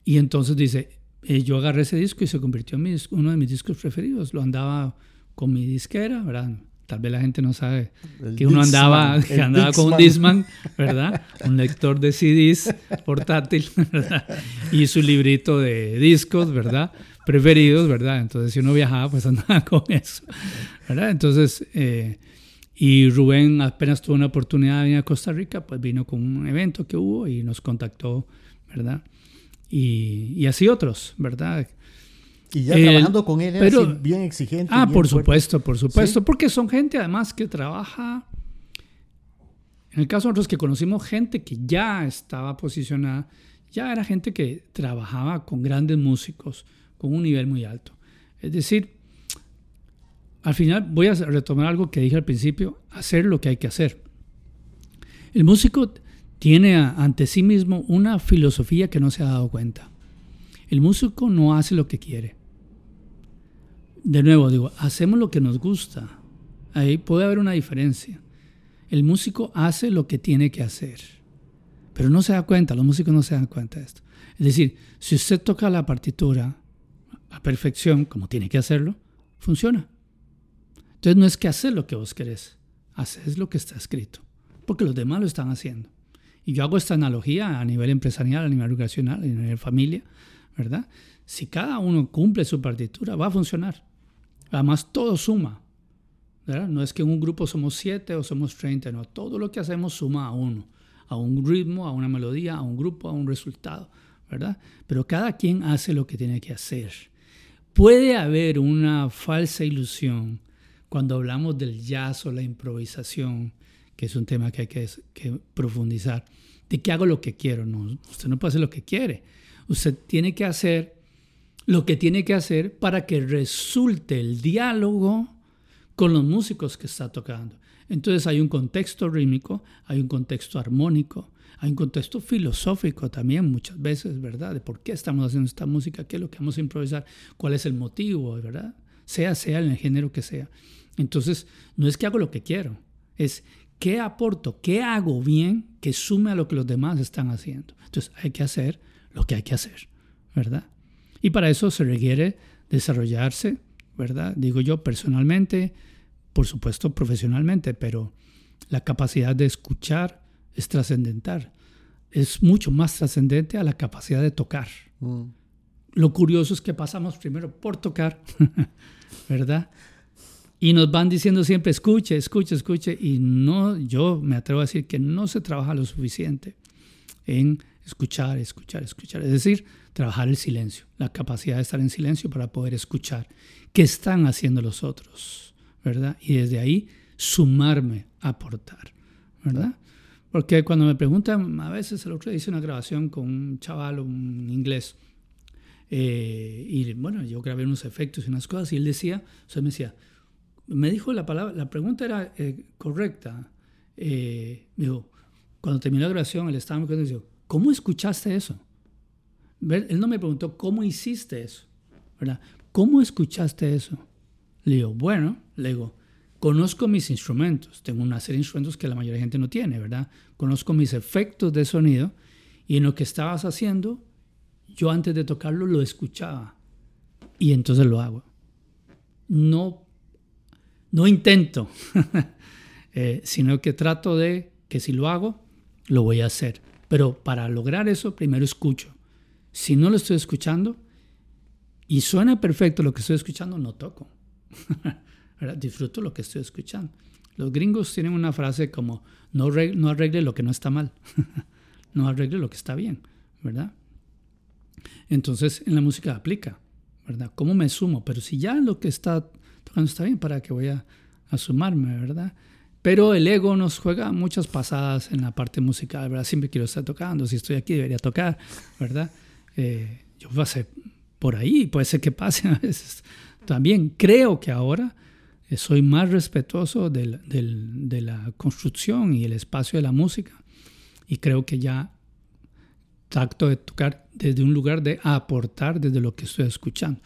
y entonces dice, eh, yo agarré ese disco y se convirtió en uno de mis discos preferidos. Lo andaba con mi disquera, ¿verdad? Tal vez la gente no sabe que uno andaba, que andaba con un Disman, ¿verdad? Un lector de CDs portátil, ¿verdad? Y su librito de discos, ¿verdad? preferidos, ¿verdad? Entonces, si uno viajaba, pues andaba con eso, ¿verdad? Entonces, eh, y Rubén apenas tuvo una oportunidad de venir a Costa Rica, pues vino con un evento que hubo y nos contactó, ¿verdad? Y, y así otros, ¿verdad? Y ya trabajando con él, pero, bien exigente. Ah, por supuesto, por supuesto, porque son gente además que trabaja. En el caso de nosotros que conocimos gente que ya estaba posicionada, ya era gente que trabajaba con grandes músicos, con un nivel muy alto. Es decir, al final voy a retomar algo que dije al principio, hacer lo que hay que hacer. El músico tiene ante sí mismo una filosofía que no se ha dado cuenta. El músico no hace lo que quiere. De nuevo digo, hacemos lo que nos gusta. Ahí puede haber una diferencia. El músico hace lo que tiene que hacer. Pero no se da cuenta, los músicos no se dan cuenta de esto. Es decir, si usted toca la partitura a perfección, como tiene que hacerlo, funciona. Entonces no es que hacer lo que vos querés, haces lo que está escrito, porque los demás lo están haciendo. Y yo hago esta analogía a nivel empresarial, a nivel educacional, a nivel familia, ¿verdad? Si cada uno cumple su partitura, va a funcionar. Además, todo suma. ¿verdad? No es que en un grupo somos siete o somos treinta, no. Todo lo que hacemos suma a uno, a un ritmo, a una melodía, a un grupo, a un resultado, ¿verdad? Pero cada quien hace lo que tiene que hacer. Puede haber una falsa ilusión cuando hablamos del jazz o la improvisación, que es un tema que hay que, que profundizar, de que hago lo que quiero. No, usted no puede hacer lo que quiere. Usted tiene que hacer lo que tiene que hacer para que resulte el diálogo con los músicos que está tocando. Entonces hay un contexto rítmico, hay un contexto armónico, hay un contexto filosófico también muchas veces, ¿verdad? De por qué estamos haciendo esta música, qué es lo que vamos a improvisar, cuál es el motivo, ¿verdad? Sea, sea el género que sea. Entonces, no es que hago lo que quiero, es qué aporto, qué hago bien que sume a lo que los demás están haciendo. Entonces, hay que hacer lo que hay que hacer, ¿verdad? Y para eso se requiere desarrollarse, ¿verdad? Digo yo personalmente, por supuesto profesionalmente, pero la capacidad de escuchar es trascendental. Es mucho más trascendente a la capacidad de tocar. Mm. Lo curioso es que pasamos primero por tocar, ¿verdad? Y nos van diciendo siempre, escuche, escuche, escuche. Y no, yo me atrevo a decir que no se trabaja lo suficiente en escuchar, escuchar, escuchar. Es decir, trabajar el silencio, la capacidad de estar en silencio para poder escuchar qué están haciendo los otros, ¿verdad? Y desde ahí sumarme, aportar, ¿verdad? Porque cuando me preguntan, a veces el otro día hice una grabación con un chaval, un inglés, eh, y bueno, yo grabé unos efectos y unas cosas, y él decía, o sea, me decía, me dijo la palabra, la pregunta era eh, correcta. Eh, dijo, cuando terminó la grabación, él estaba me dijo, ¿cómo escuchaste eso? Él no me preguntó, ¿cómo hiciste eso? ¿Verdad? ¿Cómo escuchaste eso? Le digo, bueno, le digo, conozco mis instrumentos. Tengo una serie de instrumentos que la mayoría de gente no tiene, ¿verdad? Conozco mis efectos de sonido y en lo que estabas haciendo, yo antes de tocarlo lo escuchaba y entonces lo hago. No, no intento, eh, sino que trato de que si lo hago, lo voy a hacer. Pero para lograr eso, primero escucho. Si no lo estoy escuchando y suena perfecto lo que estoy escuchando, no toco. Disfruto lo que estoy escuchando. Los gringos tienen una frase como, no, no arregle lo que no está mal, no arregle lo que está bien, ¿verdad? Entonces en la música aplica, ¿verdad? ¿Cómo me sumo? Pero si ya lo que está tocando está bien, ¿para qué voy a, a sumarme, ¿verdad? Pero el ego nos juega muchas pasadas en la parte musical, ¿verdad? Siempre quiero estar tocando, si estoy aquí debería tocar, ¿verdad? Eh, yo pasé por ahí, puede ser que pase a veces. También creo que ahora eh, soy más respetuoso de la construcción y el espacio de la música y creo que ya trato de tocar desde un lugar de aportar desde lo que estoy escuchando.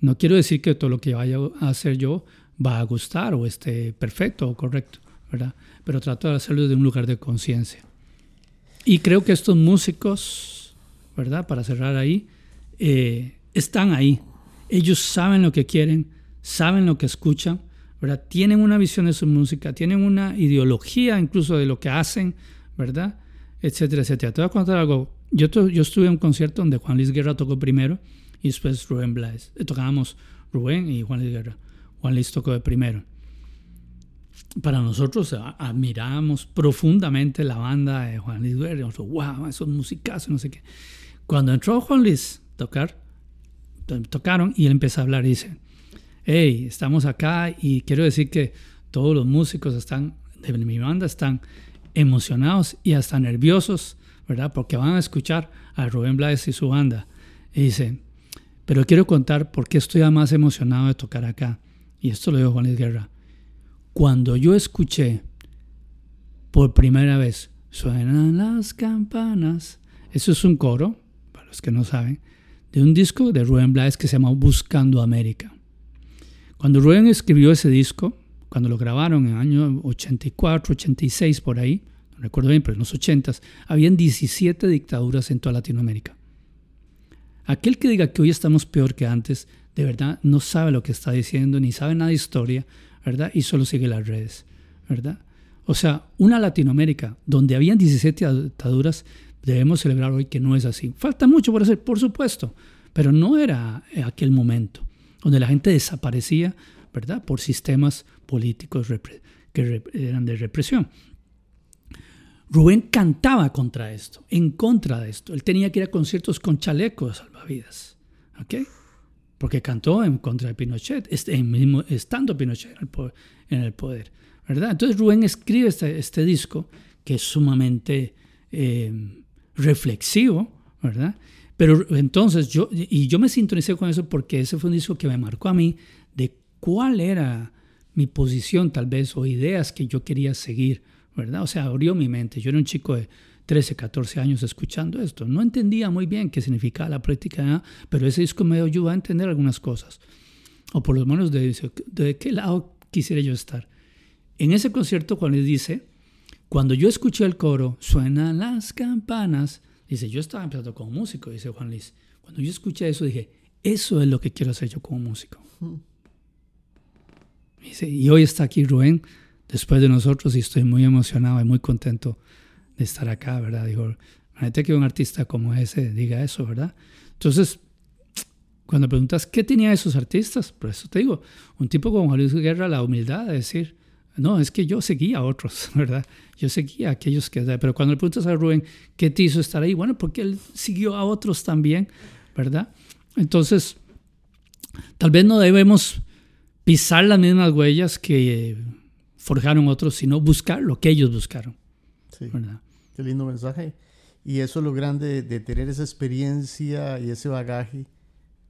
No quiero decir que todo lo que vaya a hacer yo va a gustar o esté perfecto o correcto, ¿verdad? Pero trato de hacerlo desde un lugar de conciencia. Y creo que estos músicos ¿verdad? Para cerrar ahí, eh, están ahí. Ellos saben lo que quieren, saben lo que escuchan, ¿verdad? Tienen una visión de su música, tienen una ideología incluso de lo que hacen, ¿verdad? Etcétera, etcétera. Te voy a contar algo. Yo, yo estuve en un concierto donde Juan Luis Guerra tocó primero y después Rubén Blades. Eh, tocábamos Rubén y Juan Luis Guerra. Juan Luis tocó de primero. Para nosotros admirábamos profundamente la banda de Juan Luis Guerra. Nosotros, wow, esos musicazos, no sé qué. Cuando entró Juan Luis a tocar, tocaron y él empezó a hablar y dice, hey, estamos acá y quiero decir que todos los músicos están de mi banda están emocionados y hasta nerviosos, Porque van a escuchar a Rubén Blades y su banda. Y dice, pero quiero contar por qué estoy más emocionado de tocar acá. Y esto lo dijo Juan Luis Guerra. Cuando yo escuché por primera vez, suenan las campanas. Eso es un coro, para los que no saben, de un disco de Rubén Blades que se llama Buscando América. Cuando Rubén escribió ese disco, cuando lo grabaron en el año 84, 86, por ahí, recuerdo bien, pero en los 80, habían 17 dictaduras en toda Latinoamérica. Aquel que diga que hoy estamos peor que antes, de verdad no sabe lo que está diciendo, ni sabe nada de historia, ¿verdad? Y solo sigue las redes, ¿verdad? O sea, una Latinoamérica donde habían 17 dictaduras, debemos celebrar hoy que no es así. Falta mucho por hacer, por supuesto, pero no era aquel momento donde la gente desaparecía, ¿verdad? Por sistemas políticos que eran de represión. Rubén cantaba contra esto, en contra de esto. Él tenía que ir a conciertos con chalecos salvavidas, ¿ok? Porque cantó en contra de Pinochet, estando Pinochet en el poder, ¿verdad? Entonces Rubén escribe este, este disco que es sumamente eh, reflexivo, ¿verdad? Pero entonces yo, y yo me sintonicé con eso porque ese fue un disco que me marcó a mí de cuál era mi posición tal vez o ideas que yo quería seguir, ¿verdad? O sea, abrió mi mente. Yo era un chico de 13, 14 años escuchando esto. No entendía muy bien qué significaba la práctica, pero ese disco me ayudó a entender algunas cosas. O por lo menos de, de qué lado quisiera yo estar. En ese concierto, Juan Luis dice, cuando yo escuché el coro, suenan las campanas, dice, yo estaba empezando como músico, dice Juan Luis. Cuando yo escuché eso, dije, eso es lo que quiero hacer yo como músico. Mm y hoy está aquí Rubén después de nosotros y estoy muy emocionado y muy contento de estar acá, ¿verdad? Digo, imagínate que un artista como ese diga eso, ¿verdad? Entonces, cuando preguntas qué tenía esos artistas, por eso te digo, un tipo como Juan Luis Guerra, la humildad de decir, no, es que yo seguía a otros, ¿verdad? Yo seguía a aquellos que... Pero cuando le preguntas a Rubén, ¿qué te hizo estar ahí? Bueno, porque él siguió a otros también, ¿verdad? Entonces, tal vez no debemos pisar las mismas huellas que forjaron otros, sino buscar lo que ellos buscaron. Sí. Qué lindo mensaje. Y eso es lo grande de tener esa experiencia y ese bagaje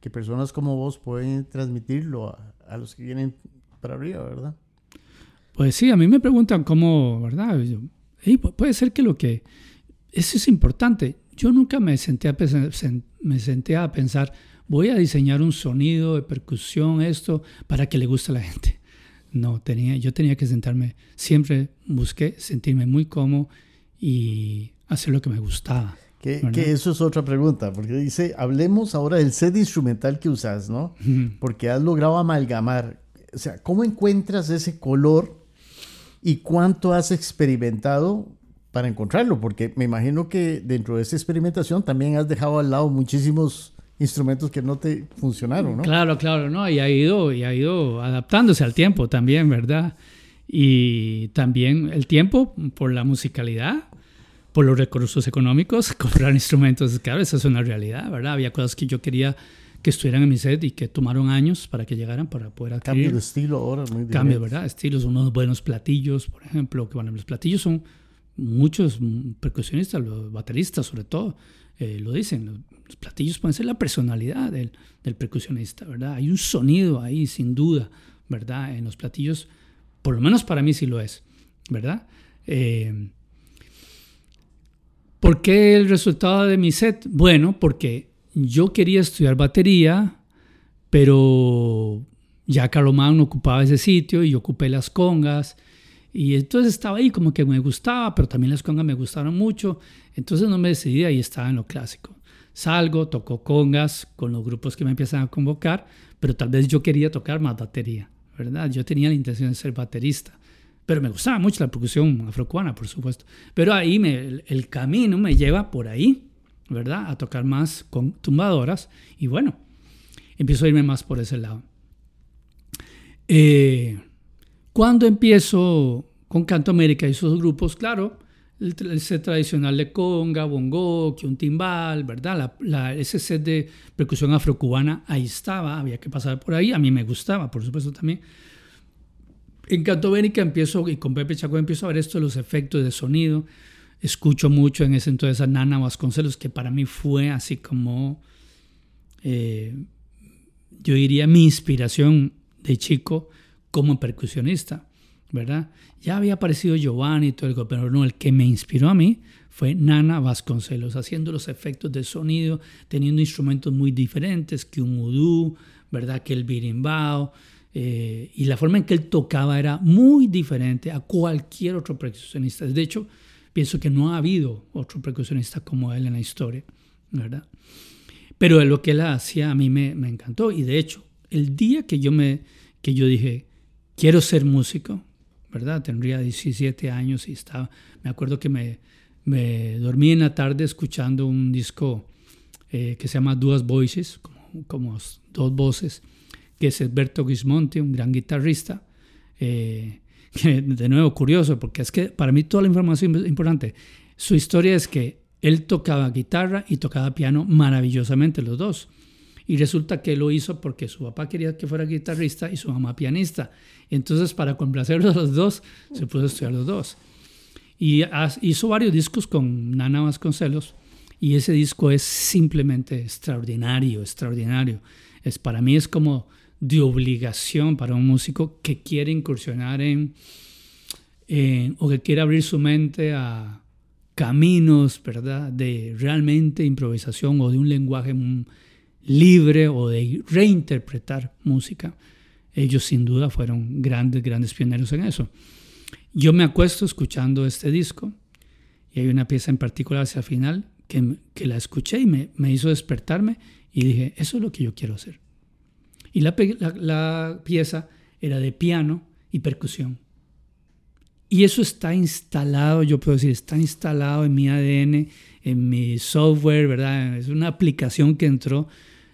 que personas como vos pueden transmitirlo a, los que vienen para arriba, ¿verdad? Pues sí, a mí me preguntan cómo, ¿verdad? puede ser que lo que... Eso es importante. Yo nunca me senté a me senté a pensar voy a diseñar un sonido de percusión, esto, para que le guste a la gente. No, tenía, yo tenía que sentarme, siempre busqué sentirme muy cómodo y hacer lo que me gustaba. Que, eso es otra pregunta, porque dice, hablemos ahora del set instrumental que usas, ¿no? Porque has logrado amalgamar. O sea, ¿cómo encuentras ese color y cuánto has experimentado para encontrarlo? Porque me imagino que dentro de esa experimentación también has dejado al lado muchísimos instrumentos que no te funcionaron, ¿no? Claro, claro, no, y ha ido, y ha ido adaptándose al tiempo también, ¿verdad? Y también el tiempo por la musicalidad, por los recursos económicos, comprar instrumentos, claro, esa es una realidad, ¿verdad? Había cosas que yo quería que estuvieran en mi set y que tomaron años para que llegaran para poder adquirir. Cambio de estilo ahora, muy Cambio, ¿verdad? Estilos, unos buenos platillos, por ejemplo, que bueno, los platillos son muchos percusionistas, los bateristas sobre todo, eh, lo dicen, los platillos pueden ser la personalidad del, percusionista, ¿verdad? Hay un sonido ahí, sin duda, ¿verdad? En los platillos, por lo menos para mí sí lo es, ¿verdad? Eh, ¿Por qué el resultado de mi set? Bueno, porque yo quería estudiar batería, pero ya Carlomagno ocupaba ese sitio y yo ocupé las congas. Y entonces estaba ahí como que me gustaba, pero también las congas me gustaron mucho. Entonces no me decidía y estaba en lo clásico. Salgo, toco congas con los grupos que me empiezan a convocar, pero tal vez yo quería tocar más batería, ¿verdad? Yo tenía la intención de ser baterista, pero me gustaba mucho la percusión afrocubana, por supuesto. Pero ahí me, el, camino me lleva por ahí, ¿verdad? A tocar más con tumbadoras y bueno, empiezo a irme más por ese lado. Eh, cuando empiezo con Canto América y sus grupos, claro, el, set tradicional de conga, bongo, que un timbal, ¿verdad? La, ese set de percusión afrocubana ahí estaba, había que pasar por ahí, a mí me gustaba, por supuesto también. En Canto América empiezo, y con Pepe Chaco empiezo a ver esto de los efectos de sonido, escucho mucho en ese entonces a Nana Vasconcelos, que para mí fue así como, eh, yo diría, mi inspiración de chico como percusionista. ¿Verdad? Ya había aparecido Giovanni y todo el pero no, el que me inspiró a mí fue Nana Vasconcelos, haciendo los efectos de sonido, teniendo instrumentos muy diferentes que un udú, ¿verdad? Que el birimbao, eh, y la forma en que él tocaba era muy diferente a cualquier otro percusionista. De hecho, pienso que no ha habido otro percusionista como él en la historia, ¿verdad? Pero lo que él hacía a mí me, me encantó, y de hecho, el día que yo, me, que yo dije, quiero ser músico, ¿verdad? Tendría 17 años y estaba, me acuerdo que me, me dormí en la tarde escuchando un disco eh, que se llama Duas Voices, como, como, dos voces, que es Alberto Gismonti, un gran guitarrista. Eh, de nuevo, curioso, porque es que para mí toda la información es importante. Su historia es que él tocaba guitarra y tocaba piano maravillosamente, los dos. Y resulta que lo hizo porque su papá quería que fuera guitarrista y su mamá pianista. Entonces, para complacerlos a los dos, se puso a estudiar los dos. Y hizo varios discos con Nana Vasconcelos. Y ese disco es simplemente extraordinario, extraordinario. Es, para mí es como de obligación para un músico que quiere incursionar en, o que quiere abrir su mente a caminos, ¿verdad? De realmente improvisación o de un lenguaje libre o de reinterpretar música. Ellos sin duda fueron grandes, grandes pioneros en eso. Yo me acuesto escuchando este disco y hay una pieza en particular hacia el final que, que la escuché y me, me, hizo despertarme y dije, eso es lo que yo quiero hacer. Y la, la, pieza era de piano y percusión. Y eso está instalado, yo puedo decir, está instalado en mi ADN, en mi software, ¿verdad? Es una aplicación que entró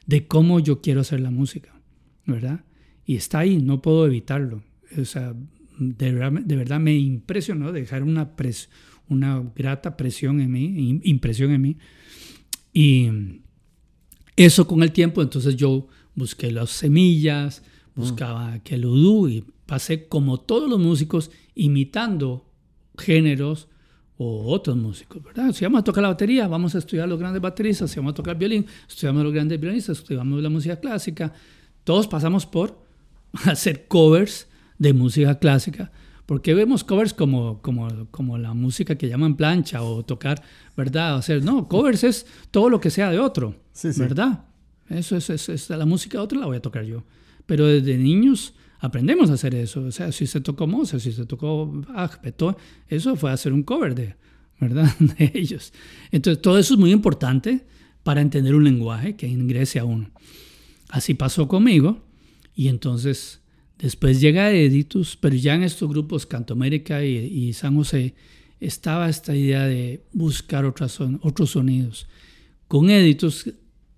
de cómo yo quiero hacer la música, ¿verdad? Y está ahí, no puedo evitarlo. O sea, de verdad, me impresionó dejar una, una grata presión en mí, impresión en mí. Y eso con el tiempo, entonces yo busqué las semillas, buscaba mm. aquel udú y pasé como todos los músicos imitando géneros o otros músicos, ¿verdad? Si vamos a tocar la batería, vamos a estudiar los grandes bateristas, si vamos a tocar violín, estudiamos los grandes violinistas, estudiamos la música clásica. Todos pasamos por hacer covers de música clásica, porque vemos covers como, como, como la música que llaman plancha o tocar, ¿verdad? O sea, no, covers es todo lo que sea de otro, ¿verdad? Eso es, es, es, la música de otro la voy a tocar yo. Pero desde niños aprendemos a hacer eso. O sea, si se tocó Mozart, si se tocó Bach, Beethoven, eso fue hacer un cover de, ¿verdad? de ellos. Entonces, todo eso es muy importante para entender un lenguaje que ingrese a uno. Así pasó conmigo y entonces después llega Editus, pero ya en estos grupos Canto América y, y San José estaba esta idea de buscar otras, otros sonidos. Con Editus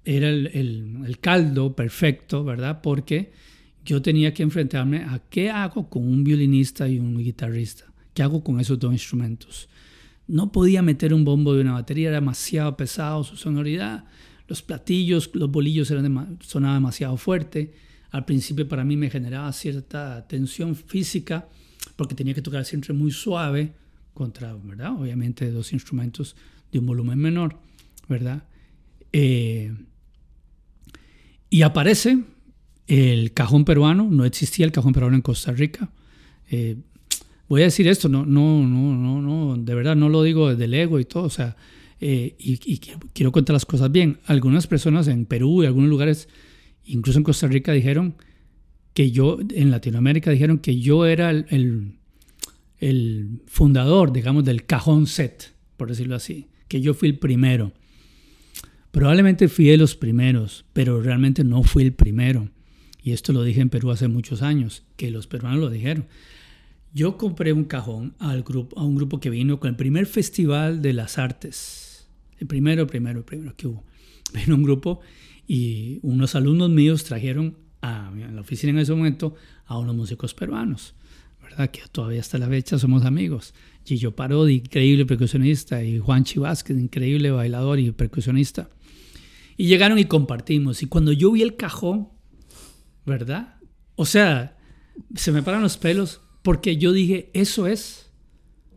era el, el caldo perfecto, ¿verdad? Porque yo tenía que enfrentarme a qué hago con un violinista y un guitarrista, qué hago con esos dos instrumentos. No podía meter un bombo de una batería, era demasiado pesado su sonoridad, los platillos, los bolillos eran sonaban demasiado fuerte. Al principio para mí me generaba cierta tensión física porque tenía que tocar siempre muy suave contra, ¿verdad? Obviamente dos instrumentos de un volumen menor, ¿verdad? Eh, y aparece el cajón peruano, no existía el cajón peruano en Costa Rica. Eh, voy a decir esto, no, no, no, no, no, de verdad no lo digo desde el ego y todo, o sea, eh, y, quiero, contar las cosas bien. Algunas personas en Perú y algunos lugares, incluso en Costa Rica, dijeron que yo, en Latinoamérica, dijeron que yo era el, el fundador, digamos, del cajón set, por decirlo así, que yo fui el primero. Probablemente fui de los primeros, pero realmente no fui el primero y esto lo dije en Perú hace muchos años, que los peruanos lo dijeron. Yo compré un cajón al grupo, a un grupo que vino con el primer festival de las artes. El primero, primero, primero que hubo. Vino un grupo Y unos alumnos míos trajeron a, la oficina en ese momento a unos músicos peruanos, ¿verdad? Que todavía hasta la fecha somos amigos. Gillo Parodi, increíble percusionista, y Juan Chivásquez, increíble bailador y percusionista. Y llegaron y compartimos. Y cuando yo vi el cajón, ¿verdad? O sea, se me paran los pelos porque yo dije, eso es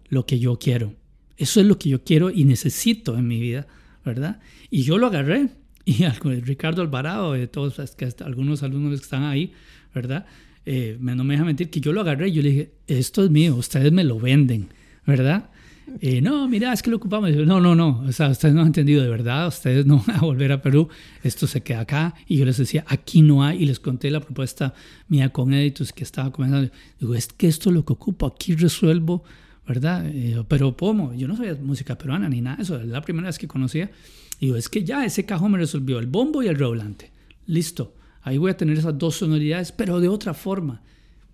lo que yo quiero. Eso es lo que yo quiero y necesito en mi vida, ¿verdad? Y yo lo agarré. Y Ricardo Alvarado, de todos algunos alumnos que están ahí, ¿verdad? Eh, no me deja mentir que yo lo agarré y yo le dije, esto es mío, ustedes me lo venden, ¿verdad? Eh, no, mira, es que lo ocupamos. No, no, no, o sea, ustedes no han entendido de verdad, ustedes no van a volver a Perú, esto se queda acá. Y yo les decía, aquí no hay, y les conté la propuesta mía con Editus que estaba comenzando. Digo, es que esto es lo que ocupo, aquí resuelvo, ¿verdad? Eh, pero ¿cómo? Yo no sabía música peruana ni nada, eso es la primera vez que conocía. Digo, es que ya ese cajón me resolvió el bombo y el redoblante. Listo, ahí voy a tener esas dos sonoridades, pero de otra forma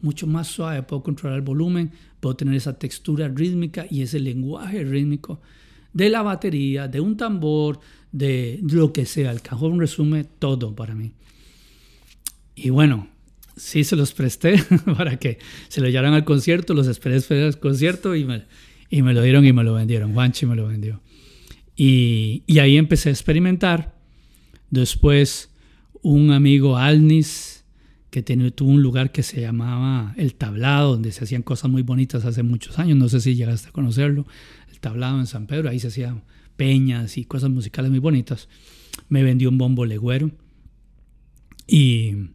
mucho más suave, puedo controlar el volumen, puedo tener esa textura rítmica y ese lenguaje rítmico de la batería, de un tambor, de lo que sea. El cajón resume todo para mí. Y bueno, sí se los presté para que se lo llevaran al concierto, los esperé, al concierto y me, y me lo dieron y me lo vendieron. Juanchi me lo vendió. Y, y ahí empecé a experimentar. Después un amigo Alnis, que tuvo un lugar que se llamaba El Tablado, donde se hacían cosas muy bonitas hace muchos años, no sé si llegaste a conocerlo, El Tablado en San Pedro, ahí se hacían peñas y cosas musicales muy bonitas. Me vendió un bombo legüero y,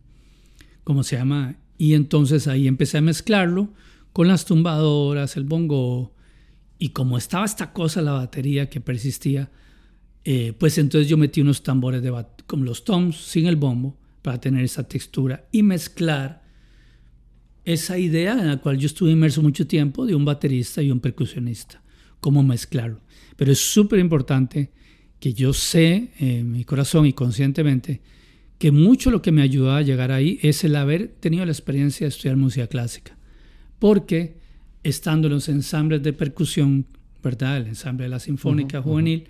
¿cómo se llama? Y entonces ahí empecé a mezclarlo con las tumbadoras, el bongo, y como estaba esta cosa, la batería que persistía, eh, pues entonces yo metí unos tambores de como los toms sin el bombo para tener esa textura y mezclar esa idea en la cual yo estuve inmerso mucho tiempo de un baterista y un percusionista, cómo mezclarlo. Pero es súper importante que yo sé en mi corazón y conscientemente que mucho lo que me ayudó a llegar ahí es el haber tenido la experiencia de estudiar música clásica. Porque estando en los ensambles de percusión, ¿verdad? El ensamble de la Sinfónica Juvenil,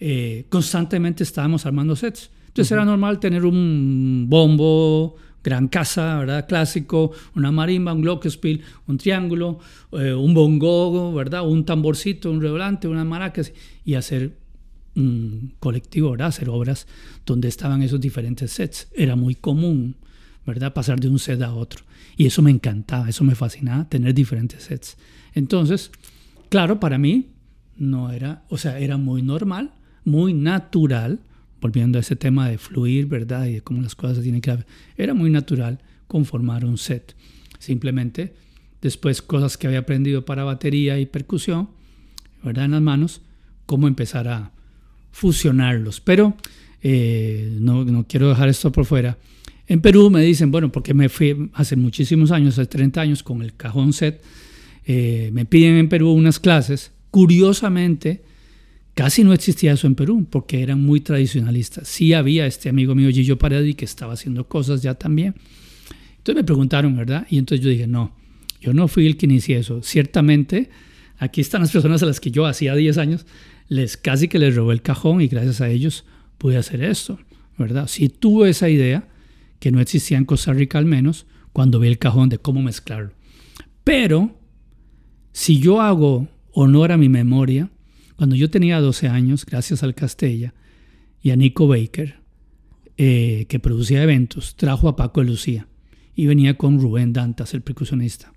eh, constantemente estábamos armando sets. Entonces era normal tener un bombo, gran casa, ¿verdad? Clásico, una marimba, un glockenspiel, un triángulo, eh, un bongo, ¿verdad? Un tamborcito, un redoblante, unas maracas y hacer un colectivo, ¿verdad? Hacer obras donde estaban esos diferentes sets. Era muy común, ¿verdad? Pasar de un set a otro. Y eso me encantaba, eso me fascinaba, tener diferentes sets. Entonces, claro, para mí no era, o sea, era muy normal, muy natural volviendo a ese tema de fluir, ¿verdad? Y de cómo las cosas tienen que era muy natural conformar un set. Simplemente, después cosas que había aprendido para batería y percusión, ¿verdad? En las manos, cómo empezar a fusionarlos. Pero eh, no, no quiero dejar esto por fuera. En Perú me dicen, bueno, porque me fui hace muchísimos años, hace 30 años, con el cajón set, eh, me piden en Perú unas clases. Curiosamente, Casi no existía eso en Perú porque eran muy tradicionalistas. Sí había este amigo mío Gillo Paredi que estaba haciendo cosas ya también. Entonces me preguntaron, ¿verdad? Y entonces yo dije, no, yo no fui el que inicié eso. Ciertamente, aquí están las personas a las que yo hacía 10 años, les casi que les robé el cajón y gracias a ellos pude hacer esto, ¿verdad? Sí tuve esa idea, que no existía en Costa Rica al menos, cuando vi el cajón de cómo mezclarlo. Pero, si yo hago honor a mi memoria, cuando yo tenía 12 años, gracias al Castella y a Nico Baker, eh, que producía eventos, trajo a Paco de Lucía y venía con Rubén Dantas, el percusionista.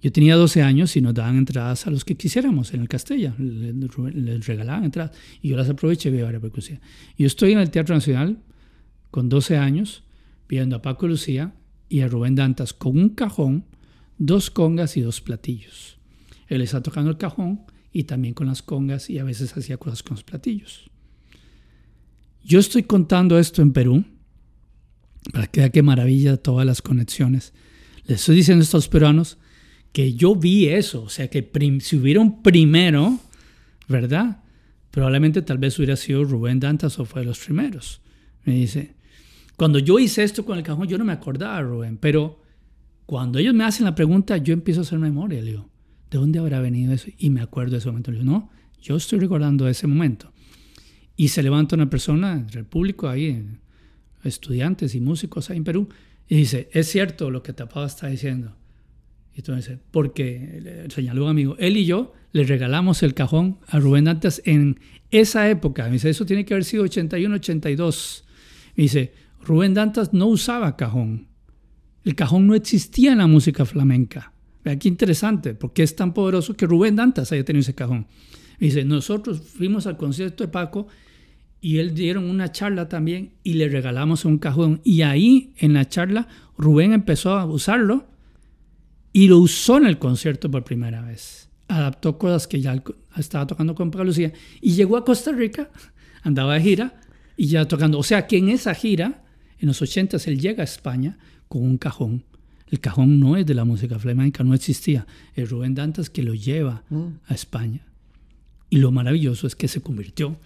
Yo tenía 12 años y nos daban entradas a los que quisiéramos en el Castella, les, regalaban entradas y yo las aproveché y a la percusión. Yo estoy en el Teatro Nacional con 12 años viendo a Paco Lucía y a Rubén Dantas con un cajón, dos congas y dos platillos. Él está tocando el cajón y también con las congas y a veces hacía cosas con los platillos. Yo estoy contando esto en Perú, para que vean qué maravilla todas las conexiones. Les estoy diciendo a estos peruanos que yo vi eso, o sea que si hubiera primero, ¿verdad? Probablemente tal vez hubiera sido Rubén Dantas o fue de los primeros. Me dice, cuando yo hice esto con el cajón, yo no me acordaba, Rubén, pero cuando ellos me hacen la pregunta, yo empiezo a hacer memoria. Le digo, ¿de dónde habrá venido eso? Y me acuerdo de ese momento. Digo, no, yo estoy recordando ese momento. Y se levanta una persona del público ahí, estudiantes y músicos ahí en Perú, y dice, es cierto lo que Tapado está diciendo. Y entonces, porque señaló un amigo, él y yo le regalamos el cajón a Rubén Dantas en esa época. Me dice, eso tiene que haber sido 81, 82. Me dice, Rubén Dantas no usaba cajón. El cajón no existía en la música flamenca. Vea qué interesante, porque es tan poderoso que Rubén Dantas haya tenido ese cajón. Me dice, nosotros fuimos al concierto de Paco y él dieron una charla también y le regalamos un cajón. Y ahí en la charla Rubén empezó a usarlo y lo usó en el concierto por primera vez. Adaptó cosas que ya estaba tocando con Lucía y llegó a Costa Rica, andaba de gira y ya tocando. O sea que en esa gira, en los 80 él llega a España con un cajón. El cajón no es de la música flamenca, no existía. Es Rubén Dantas que lo lleva mm. a España. Y lo maravilloso es que se convirtió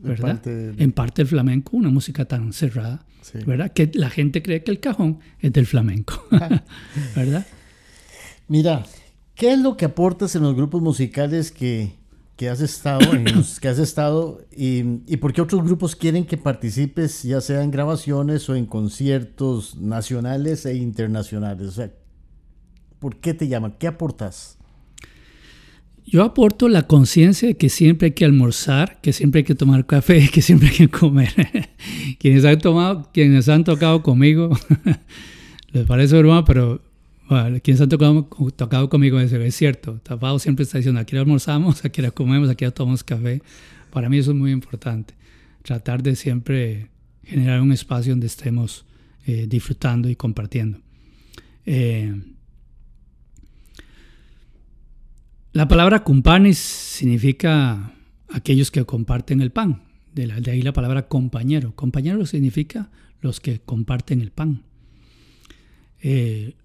¿verdad? En parte del flamenco, una música tan cerrada, ¿verdad? Que la gente cree que el cajón es del flamenco, ¿verdad? Mira, ¿qué es lo que aportas en los grupos musicales que, que has estado, en los que has estado y, y, por qué otros grupos quieren que participes, ya sea en grabaciones o en conciertos nacionales e internacionales? O sea, ¿por qué te llaman? ¿Qué aportas? Yo aporto la conciencia de que siempre hay que almorzar, que siempre hay que tomar café, que siempre hay que comer. quienes, han tomado, quienes han tocado conmigo, les parece broma, pero quienes han tocado, tocado conmigo es cierto. Tapado siempre está diciendo, aquí almorzamos, aquí comemos, aquí tomamos café. Para mí eso es muy importante. Tratar de siempre generar un espacio donde estemos eh, disfrutando y compartiendo. Eh, La palabra cumpanes significa aquellos que comparten el pan. De, ahí la palabra compañero. Compañero significa los que comparten el pan. Eh,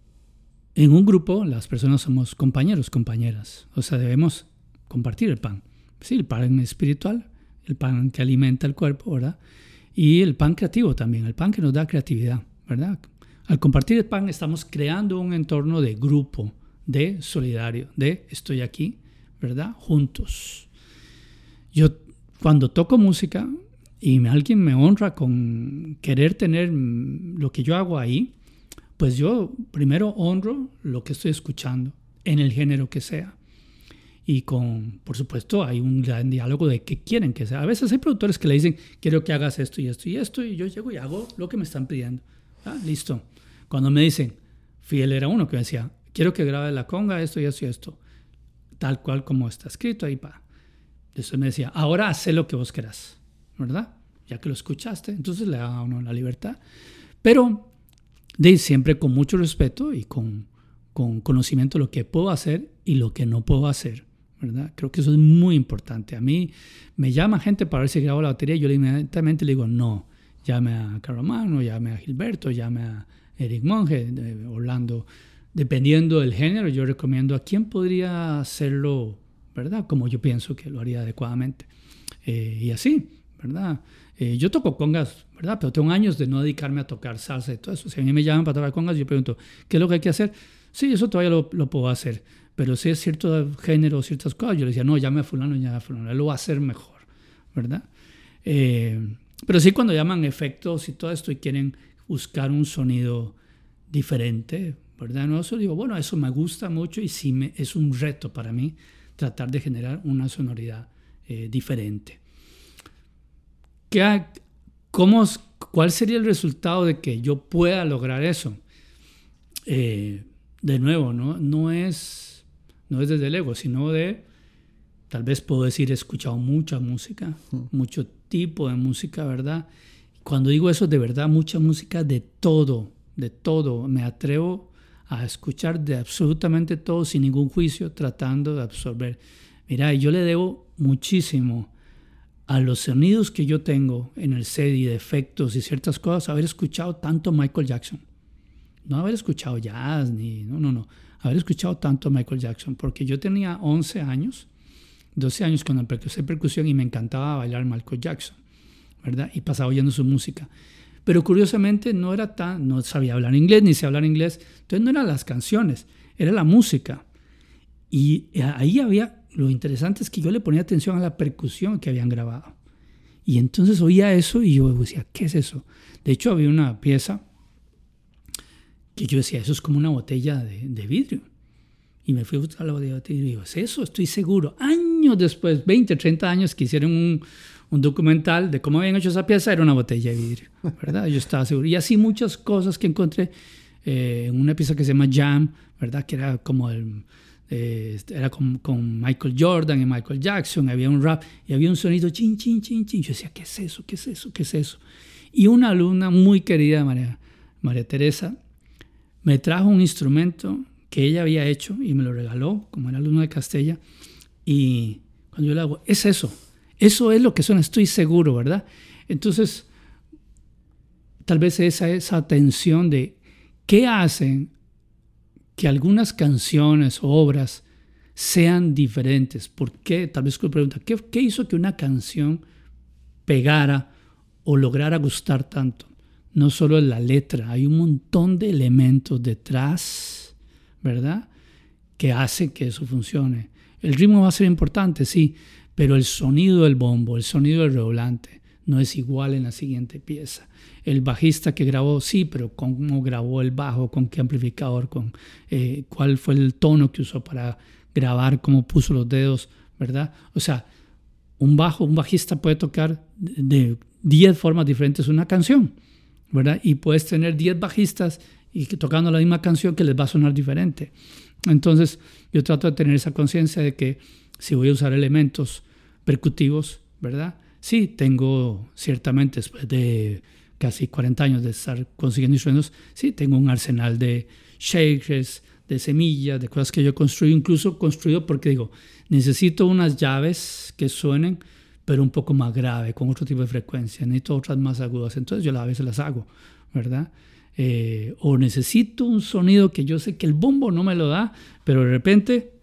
en un grupo las personas somos compañeros, compañeras. O sea, debemos compartir el pan. Sí, el pan espiritual, el pan que alimenta el cuerpo, ¿verdad? Y el pan creativo también, el pan que nos da creatividad, ¿verdad? Al compartir el pan estamos creando un entorno de grupo, de solidario, de estoy aquí, ¿verdad? Juntos. Yo cuando toco música y alguien me honra con querer tener lo que yo hago ahí, pues yo primero honro lo que estoy escuchando, en el género que sea. Y con, por supuesto, hay un gran diálogo de qué quieren que sea. A veces hay productores que le dicen, quiero que hagas esto y esto y esto, y yo llego y hago lo que me están pidiendo. Ah, listo. Cuando me dicen, Fiel era uno que me decía, quiero que grabe la conga, esto y esto y esto, tal cual como está escrito ahí para. Después me decía, ahora haz lo que vos querás, ¿verdad? Ya que lo escuchaste, entonces le da a uno la libertad. Pero de siempre con mucho respeto y con, con conocimiento de lo que puedo hacer y lo que no puedo hacer, ¿verdad? Creo que eso es muy importante. A mí me llama gente para ver si grabo la batería y yo inmediatamente le digo, no, llame a Caromano, llame a Gilberto, llame a Eric Monge, Orlando dependiendo del género, yo recomiendo a quién podría hacerlo, ¿verdad? Como yo pienso que lo haría adecuadamente. Eh, y así, ¿verdad? Eh, yo toco congas, Pero tengo años de no dedicarme a tocar salsa y todo eso. Si a mí me llaman para tocar congas, yo pregunto, ¿qué es lo que hay que hacer? Sí, eso todavía lo, puedo hacer. Pero si es cierto género, ciertas cosas, yo le decía, no, llame a fulano, llame a fulano, lo va a hacer mejor, ¿verdad? Eh, pero sí cuando llaman efectos y todo esto y quieren buscar un sonido diferente, ¿verdad? No eso digo, bueno, eso me gusta mucho y sí me, es un reto para mí tratar de generar una sonoridad eh, diferente. ¿Qué, cómo, ¿Cuál sería el resultado de que yo pueda lograr eso? Eh, de nuevo, ¿no? No, es, no es desde el ego, sino de, tal vez puedo decir, he escuchado mucha música, mucho tipo de música, ¿verdad? Cuando digo eso, de verdad, mucha música de todo, de todo. Me atrevo a escuchar de absolutamente todo sin ningún juicio, tratando de absorber. Mira, yo le debo muchísimo a los sonidos que yo tengo en el set y de efectos y ciertas cosas, haber escuchado tanto Michael Jackson. No haber escuchado jazz, ni, no, no, no, haber escuchado tanto Michael Jackson, porque yo tenía 11 años, 12 años cuando empecé percusión y me encantaba bailar Michael Jackson, ¿verdad? Y pasaba oyendo su música. Pero curiosamente no era tan, no sabía hablar inglés ni sabía hablar inglés, entonces no eran las canciones, era la música. Y ahí había, lo interesante es que yo le ponía atención a la percusión que habían grabado. Y entonces oía eso y yo decía, ¿qué es eso? De hecho, había una pieza que yo decía, eso es como una botella de, vidrio. Y me fui a buscar la botella de vidrio y digo, es eso, estoy seguro. Años después, 20, 30 años que hicieron un, un documental de cómo habían hecho esa pieza, era una botella de vidrio, ¿verdad? Yo estaba seguro. Y así muchas cosas que encontré eh, una pieza que se llama Jam, ¿verdad? Que era como el... Eh, era con, Michael Jordan y Michael Jackson, había un rap y había un sonido chin, chin, chin, chin. Yo decía, ¿qué es eso? ¿Qué es eso? ¿Qué es eso? Y una alumna muy querida, María, María Teresa, me trajo un instrumento que ella había hecho y me lo regaló, como era alumno de Castella. Y cuando yo le hago, es eso, eso es lo que suena, estoy seguro, ¿verdad? Entonces, tal vez esa, esa tensión de qué hacen que algunas canciones o obras sean diferentes. ¿Por qué? Tal vez me pregunta, ¿qué, ¿qué hizo que una canción pegara o lograra gustar tanto? No solo la letra, hay un montón de elementos detrás, ¿verdad? Que hace que eso funcione. El ritmo va a ser importante, sí, pero el sonido del bombo, el sonido del redoblante no es igual en la siguiente pieza. El bajista que grabó, sí, pero cómo grabó el bajo, con qué amplificador, con eh, cuál fue el tono que usó para grabar, cómo puso los dedos, ¿verdad? O sea, un bajo, un bajista puede tocar de 10 formas diferentes una canción, ¿verdad? Y puedes tener 10 bajistas y tocando la misma canción que les va a sonar diferente. Entonces, yo trato de tener esa conciencia de que si voy a usar elementos percutivos, ¿verdad? Sí, tengo ciertamente después de casi 40 años de estar consiguiendo instrumentos, sí, tengo un arsenal de shakers, de semillas, de cosas que yo construyo, incluso construido porque digo, necesito unas llaves que suenen, pero un poco más grave, con otro tipo de frecuencia, necesito otras más agudas, entonces yo a veces las hago, ¿verdad? Eh, o necesito un sonido que yo sé que el bombo no me lo da, pero de repente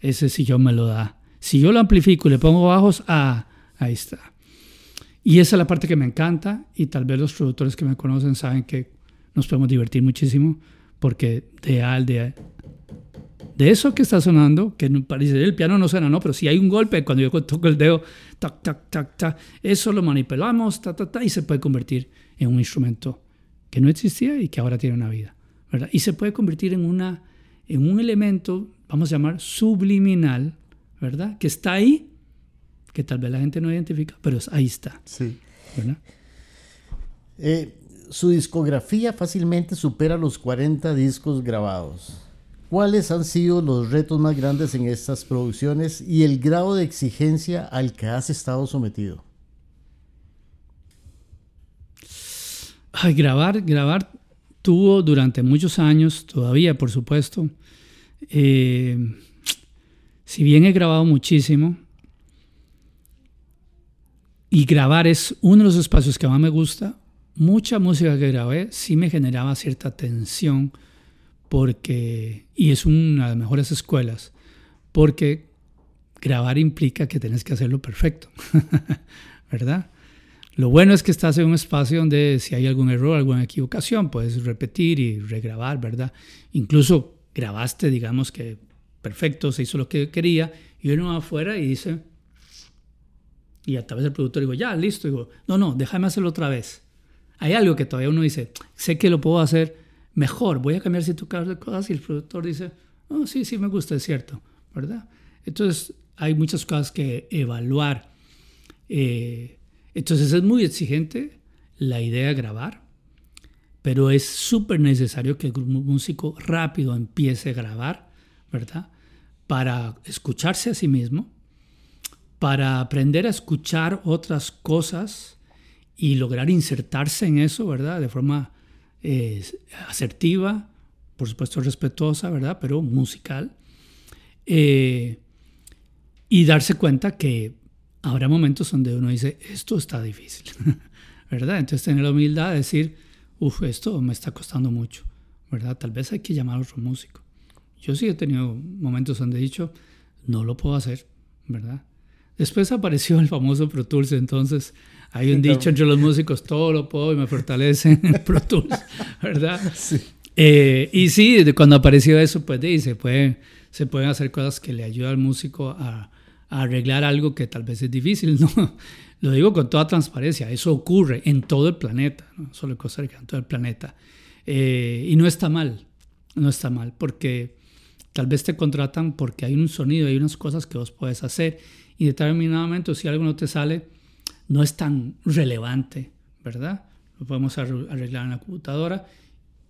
ese sillón me lo da. Si yo lo amplifico y le pongo bajos, ah, ahí está. Y esa es la parte que me encanta y tal vez los productores que me conocen saben que nos podemos divertir muchísimo porque de al de de eso que está sonando, que parece el piano no suena, no, pero si hay un golpe cuando yo toco el dedo, tac, tac, tac, tac, eso lo manipulamos, ta, ta, ta, y se puede convertir en un instrumento que no existía y que ahora tiene una vida, ¿verdad? Y se puede convertir en, una, en un elemento vamos a llamar subliminal, ¿verdad? Que está ahí, que tal vez la gente no identifica, pero ahí está. Sí. Eh, su discografía fácilmente supera los 40 discos grabados. ¿Cuáles han sido los retos más grandes en estas producciones y el grado de exigencia al que has estado sometido? Ay, grabar, grabar tuvo durante muchos años, todavía por supuesto, eh, si bien he grabado muchísimo, y grabar es uno de los espacios que más me gusta, mucha música que grabé sí me generaba cierta tensión, porque, y es una de las mejores escuelas, porque grabar implica que tienes que hacerlo perfecto, ¿verdad? Lo bueno es que estás en un espacio donde si hay algún error, alguna equivocación, puedes repetir y regrabar, ¿verdad? Incluso grabaste, digamos que perfecto, se hizo lo que quería, y uno va afuera y dice, y a través del productor digo, ya, listo, digo, no, no, déjame hacerlo otra vez. Hay algo que todavía uno dice, sé que lo puedo hacer mejor, voy a cambiar ciertas cosas, y el productor dice, oh, sí, sí, me gusta, es cierto, ¿verdad? Entonces, hay muchas cosas que evaluar. Eh, entonces, es muy exigente la idea de grabar, pero es súper necesario que el músico rápido empiece a grabar, ¿verdad? Para escucharse a sí mismo, para aprender a escuchar otras cosas y lograr insertarse en eso, ¿verdad? De forma eh, asertiva, por supuesto respetuosa, ¿verdad? Pero musical. Eh, y darse cuenta que habrá momentos donde uno dice, esto está difícil, ¿verdad? Entonces tener la humildad de decir, Uf, esto me está costando mucho, ¿verdad? Tal vez hay que llamar a otro músico. Yo sí he tenido momentos donde he dicho, no lo puedo hacer, ¿verdad? Después apareció el famoso Pro Tools, entonces hay un dicho entre los músicos, todo lo puedo y me fortalece en Pro Tools, ¿verdad? Sí. Eh, y sí, cuando apareció eso, pues sí, se, puede, se pueden hacer cosas que le ayudan al músico a, arreglar algo que tal vez es difícil, no. Lo digo con toda transparencia, eso ocurre en todo el planeta, no solo en Costa Rica, en todo el planeta. Eh, y no está mal, no está mal, porque tal vez te contratan porque hay un sonido, hay unas cosas que vos puedes hacer y determinadamente si algo no te sale, no es tan relevante, ¿verdad? Lo podemos arreglar en la computadora.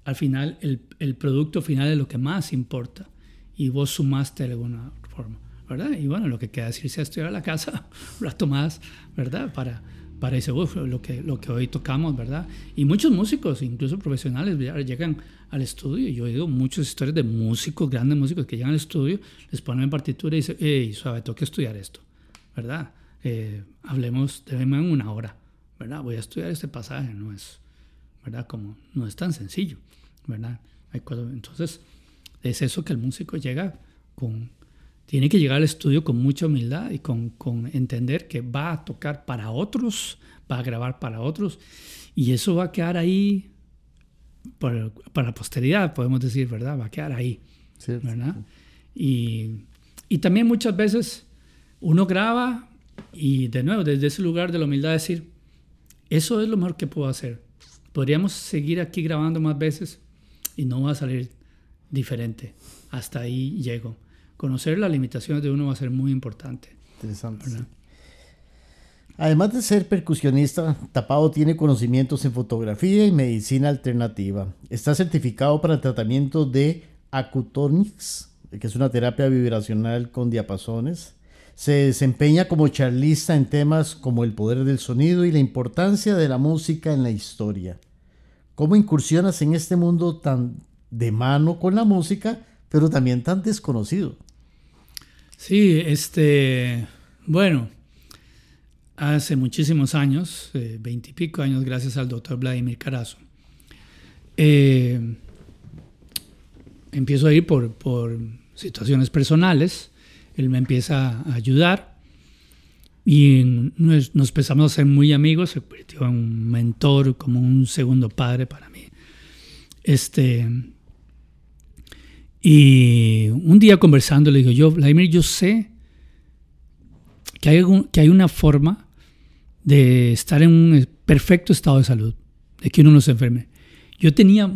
Al final, el, el producto final es lo que más importa y vos sumaste de alguna forma, ¿verdad? Y bueno, lo que queda es irse a estudiar a la casa un rato más, ¿verdad? Para, para ese, lo, que, lo que hoy tocamos, ¿verdad? Y muchos músicos, incluso profesionales, llegan al estudio. Yo he oído muchas historias de músicos, grandes músicos que llegan al estudio, les ponen partitura y dicen, hey, suave, tengo que estudiar esto, ¿verdad? Eh, hablemos, debemos en una hora, ¿verdad? Voy a estudiar este pasaje, no es, ¿verdad? Como no es tan sencillo, ¿verdad? Hay entonces, es eso que el músico llega con, tiene que llegar al estudio con mucha humildad y con, con, entender que va a tocar para otros, va a grabar para otros, y eso va a quedar ahí para, para la posteridad, podemos decir, ¿verdad? Va a quedar ahí, ¿verdad? Y, y también muchas veces uno graba y de nuevo, desde ese lugar de la humildad decir, eso es lo mejor que puedo hacer. Podríamos seguir aquí grabando más veces y no va a salir diferente. Hasta ahí llego. Conocer las limitaciones de uno va a ser muy importante. Interesante. Además de ser percusionista, Tapado tiene conocimientos en fotografía y medicina alternativa. Está certificado para el tratamiento de acutonics, que es una terapia vibracional con diapasones. Se desempeña como charlista en temas como el poder del sonido y la importancia de la música en la historia. ¿Cómo incursionas en este mundo tan de mano con la música, pero también tan desconocido? Sí, este, bueno, hace muchísimos años, eh, veintipico años, gracias al doctor Vladimir Carazo, eh, empiezo a ir por, por situaciones personales él me empieza a ayudar y nos, empezamos a ser muy amigos, se convirtió en un mentor, como un segundo padre para mí. Este, y un día conversando le digo, yo, Vladimir, yo sé que hay, que hay una forma de estar en un perfecto estado de salud, de que uno no se enferme. Yo tenía,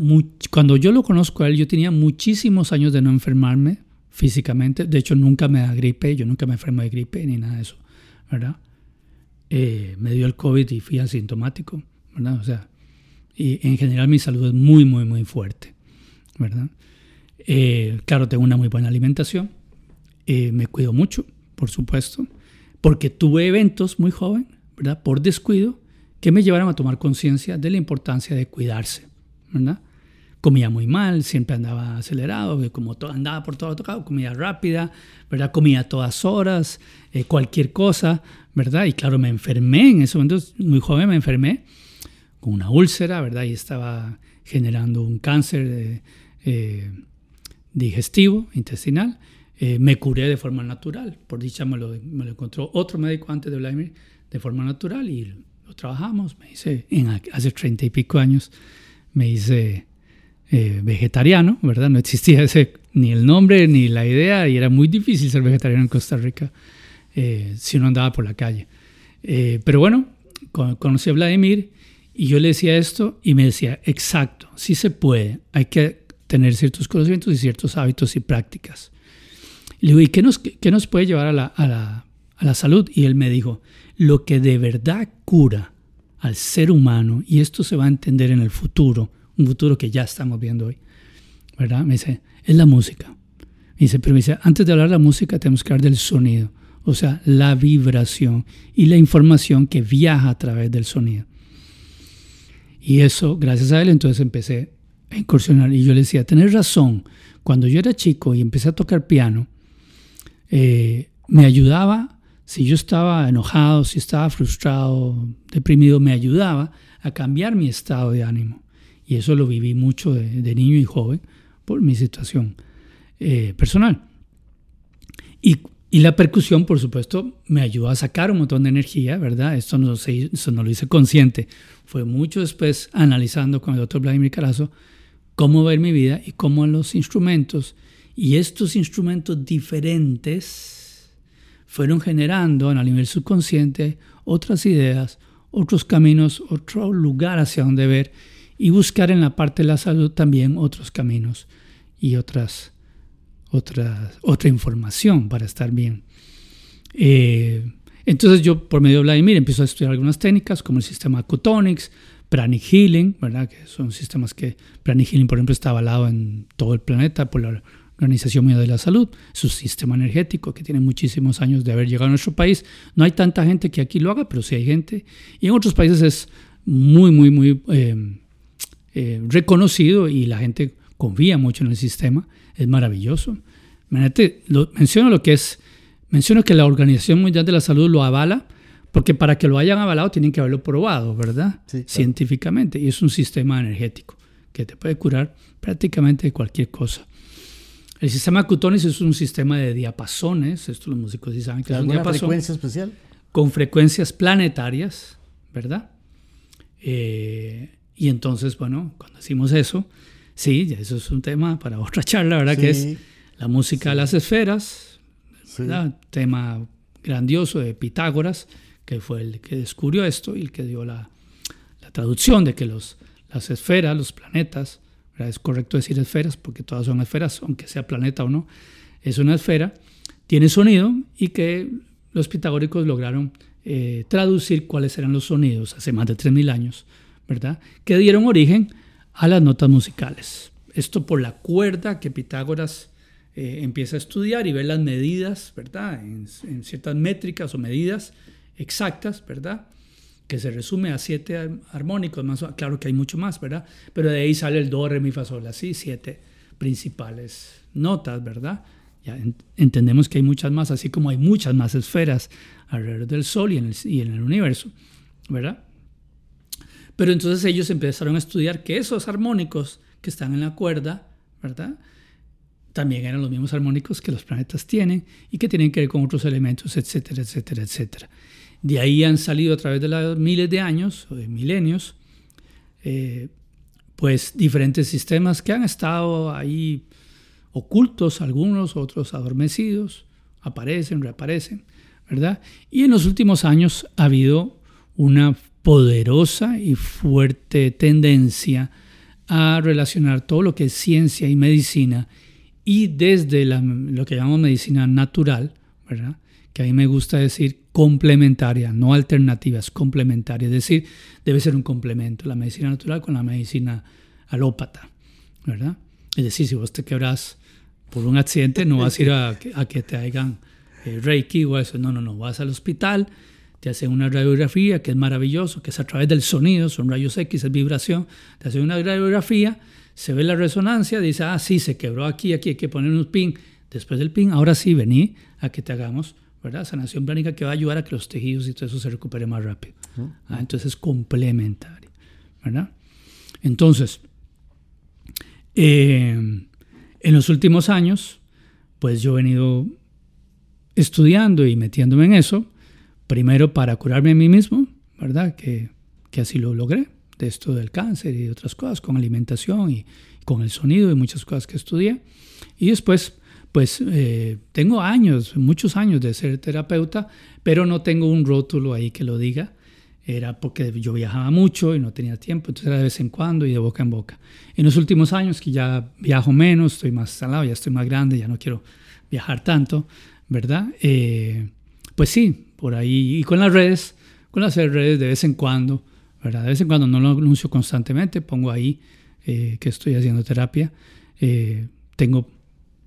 cuando yo lo conozco a él, yo tenía muchísimos años de no enfermarme, físicamente. De hecho, nunca me da gripe, yo nunca me enfermo de gripe ni nada de eso, ¿verdad? Eh, me dio el COVID y fui asintomático, ¿verdad? O sea, y en general mi salud es muy, muy, muy fuerte, ¿verdad? Eh, claro, tengo una muy buena alimentación, eh, me cuido mucho, por supuesto, porque tuve eventos muy joven, ¿verdad? Por descuido, que me llevaron a tomar conciencia de la importancia de cuidarse, ¿verdad? comía muy mal, siempre andaba acelerado, como todo, andaba por todo tocado, comida rápida, ¿verdad? Comía a todas horas, eh, cualquier cosa, ¿verdad? Y claro, me enfermé en ese momento, muy joven me enfermé con una úlcera, ¿verdad? Y estaba generando un cáncer eh, digestivo, intestinal. Eh, me curé de forma natural, por dicha me lo, me encontró otro médico antes de Vladimir de forma natural y lo trabajamos, me hice, hace treinta y pico años, me hice eh, vegetariano, ¿verdad? No existía ese, ni el nombre ni la idea y era muy difícil ser vegetariano en Costa Rica eh, si uno andaba por la calle. Pero bueno, conocí a Vladimir y yo le decía esto y me decía, exacto, sí se puede, hay que tener ciertos conocimientos y ciertos hábitos y prácticas. Le digo, ¿y qué nos, qué nos puede llevar a la, a, la, a la salud? Y él me dijo, lo que de verdad cura al ser humano, y esto se va a entender en el futuro, un futuro que ya estamos viendo hoy, ¿verdad? Me dice, es la música. Me dice, pero me dice, antes de hablar de la música tenemos que hablar del sonido, o sea, la vibración y la información que viaja a través del sonido. Y eso, gracias a él, entonces empecé a incursionar. Y yo le decía, tenés razón, cuando yo era chico y empecé a tocar piano, eh, me ayudaba, si yo estaba enojado, si estaba frustrado, deprimido, me ayudaba a cambiar mi estado de ánimo. Y eso lo viví mucho de, niño y joven por mi situación eh, personal. Y, y, la percusión, por supuesto, me ayudó a sacar un montón de energía, ¿verdad? Esto no, se, no lo hice consciente. Fue mucho después analizando con el doctor Vladimir Carazo cómo ver mi vida y cómo los instrumentos y estos instrumentos diferentes fueron generando en el nivel subconsciente otras ideas, otros caminos, otro lugar hacia donde ver y buscar en la parte de la salud también otros caminos y otras, otras, otra información para estar bien. Eh, entonces yo por medio de Vladimir empiezo a estudiar algunas técnicas como el sistema Cutonics, Pranic Healing, ¿verdad? que son sistemas que Pranic Healing por ejemplo está avalado en todo el planeta por la Organización Mundial de la Salud, su sistema energético que tiene muchísimos años de haber llegado a nuestro país. No hay tanta gente que aquí lo haga, pero sí hay gente. Y en otros países es muy, muy, muy eh, eh, reconocido y la gente confía mucho en el sistema. Es maravilloso. Lo, menciono lo que es, menciono que la Organización Mundial de la Salud lo avala, porque para que lo hayan avalado tienen que haberlo probado, ¿verdad? Científicamente. Y es un sistema energético que te puede curar prácticamente cualquier cosa. El sistema Cutonis es un sistema de diapasones, esto los músicos sí saben que es un diapasón. frecuencia especial? Con frecuencias planetarias, ¿verdad? Eh, y entonces, bueno, cuando decimos eso, sí, ya eso es un tema para otra charla, ¿verdad? que es la música de las esferas, ¿verdad? Tema grandioso de Pitágoras, que fue el que descubrió esto y el que dio la, la traducción de que los, las esferas, los planetas, es correcto decir esferas porque todas son esferas, aunque sea planeta o no, es una esfera, tiene sonido y que los pitagóricos lograron eh, traducir cuáles eran los sonidos hace más de 3.000 años, ¿verdad? Que dieron origen a las notas musicales. Esto por la cuerda que Pitágoras eh, empieza a estudiar y ve las medidas, ¿verdad? En, ciertas métricas o medidas exactas, ¿verdad? que se resume a siete armónicos, más, claro que hay mucho más, ¿verdad? Pero de ahí sale el do, re, mi, fa, sol, así, siete principales notas, ¿verdad? Ya entendemos que hay muchas más, así como hay muchas más esferas alrededor del Sol y en el, y en el universo, ¿verdad? Pero entonces ellos empezaron a estudiar que esos armónicos que están en la cuerda, ¿verdad? También eran los mismos armónicos que los planetas tienen y que tienen que ver con otros elementos, etcétera, etcétera, etcétera. De ahí han salido a través de los miles de años o de milenios, eh, pues diferentes sistemas que han estado ahí ocultos, algunos, otros adormecidos, aparecen, reaparecen, ¿verdad? Y en los últimos años ha habido una poderosa y fuerte tendencia a relacionar todo lo que es ciencia y medicina y desde lo que llamamos medicina natural, ¿verdad? que a mí me gusta decir complementaria, no alternativa, es complementaria, es decir, debe ser un complemento la medicina natural con la medicina alópata, ¿verdad? Es decir, si vos te quebras por un accidente, no vas a ir a, que te hagan eh, reiki o eso, no, no, no, vas al hospital, te hacen una radiografía, que es maravilloso, que es a través del sonido, son rayos X, es vibración, te hacen una radiografía, se ve la resonancia, dice, ah, sí, se quebró aquí, aquí hay que poner un pin, después del pin, ahora sí, vení a que te hagamos ¿verdad? Sanación plánica que va a ayudar a que los tejidos y todo eso se recupere más rápido. Ah, entonces es complementario, ¿verdad? Entonces, eh, en los últimos años, pues yo he venido estudiando y metiéndome en eso, primero para curarme a mí mismo, ¿verdad? Que, que así lo logré, de esto del cáncer y otras cosas, con alimentación y con el sonido y muchas cosas que estudié. Y después pues eh, tengo años, muchos años de ser terapeuta, pero no tengo un rótulo ahí que lo diga. Era porque yo viajaba mucho y no tenía tiempo, entonces era de vez en cuando y de boca en boca. En los últimos años que ya viajo menos, estoy más salado, ya estoy más grande, ya no quiero viajar tanto, ¿verdad? Eh, pues sí, por ahí. Y con las redes, con las redes de vez en cuando, ¿verdad? De vez en cuando no lo anuncio constantemente, pongo ahí eh, que estoy haciendo terapia. tengo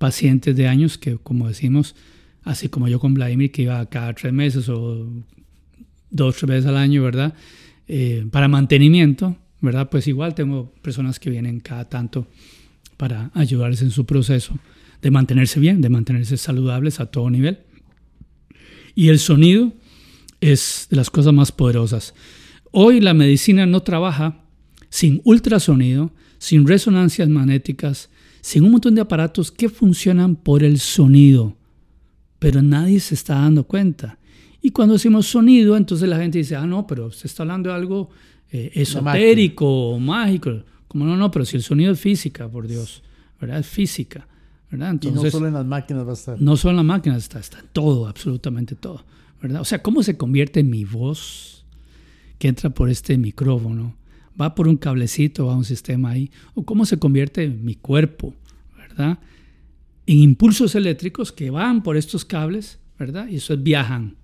pacientes de años que, como decimos, así como yo con Vladimir, que iba cada tres meses o dos, tres veces al año, ¿verdad? Eh, para mantenimiento, ¿verdad? Pues igual tengo personas que vienen cada tanto para ayudarles en su proceso de mantenerse bien, de mantenerse saludables a todo nivel. Y el sonido es de las cosas más poderosas. Hoy la medicina no trabaja sin ultrasonido, sin resonancias magnéticas, sin un montón de aparatos que funcionan por el sonido, pero nadie se está dando cuenta. Y cuando decimos sonido, entonces la gente dice, ah, no, pero se está hablando de algo eh, esotérico o mágico. Como no, no, pero si el sonido es física, por Dios, ¿verdad? Es física, ¿verdad? y no solo en las máquinas va a estar. No solo en las máquinas está, está en todo, absolutamente todo, ¿verdad? O sea, ¿cómo se convierte mi voz que entra por este micrófono? Va por un cablecito, a un sistema ahí. O cómo se convierte mi cuerpo, ¿verdad? En impulsos eléctricos que van por estos cables, ¿verdad? Y eso viajan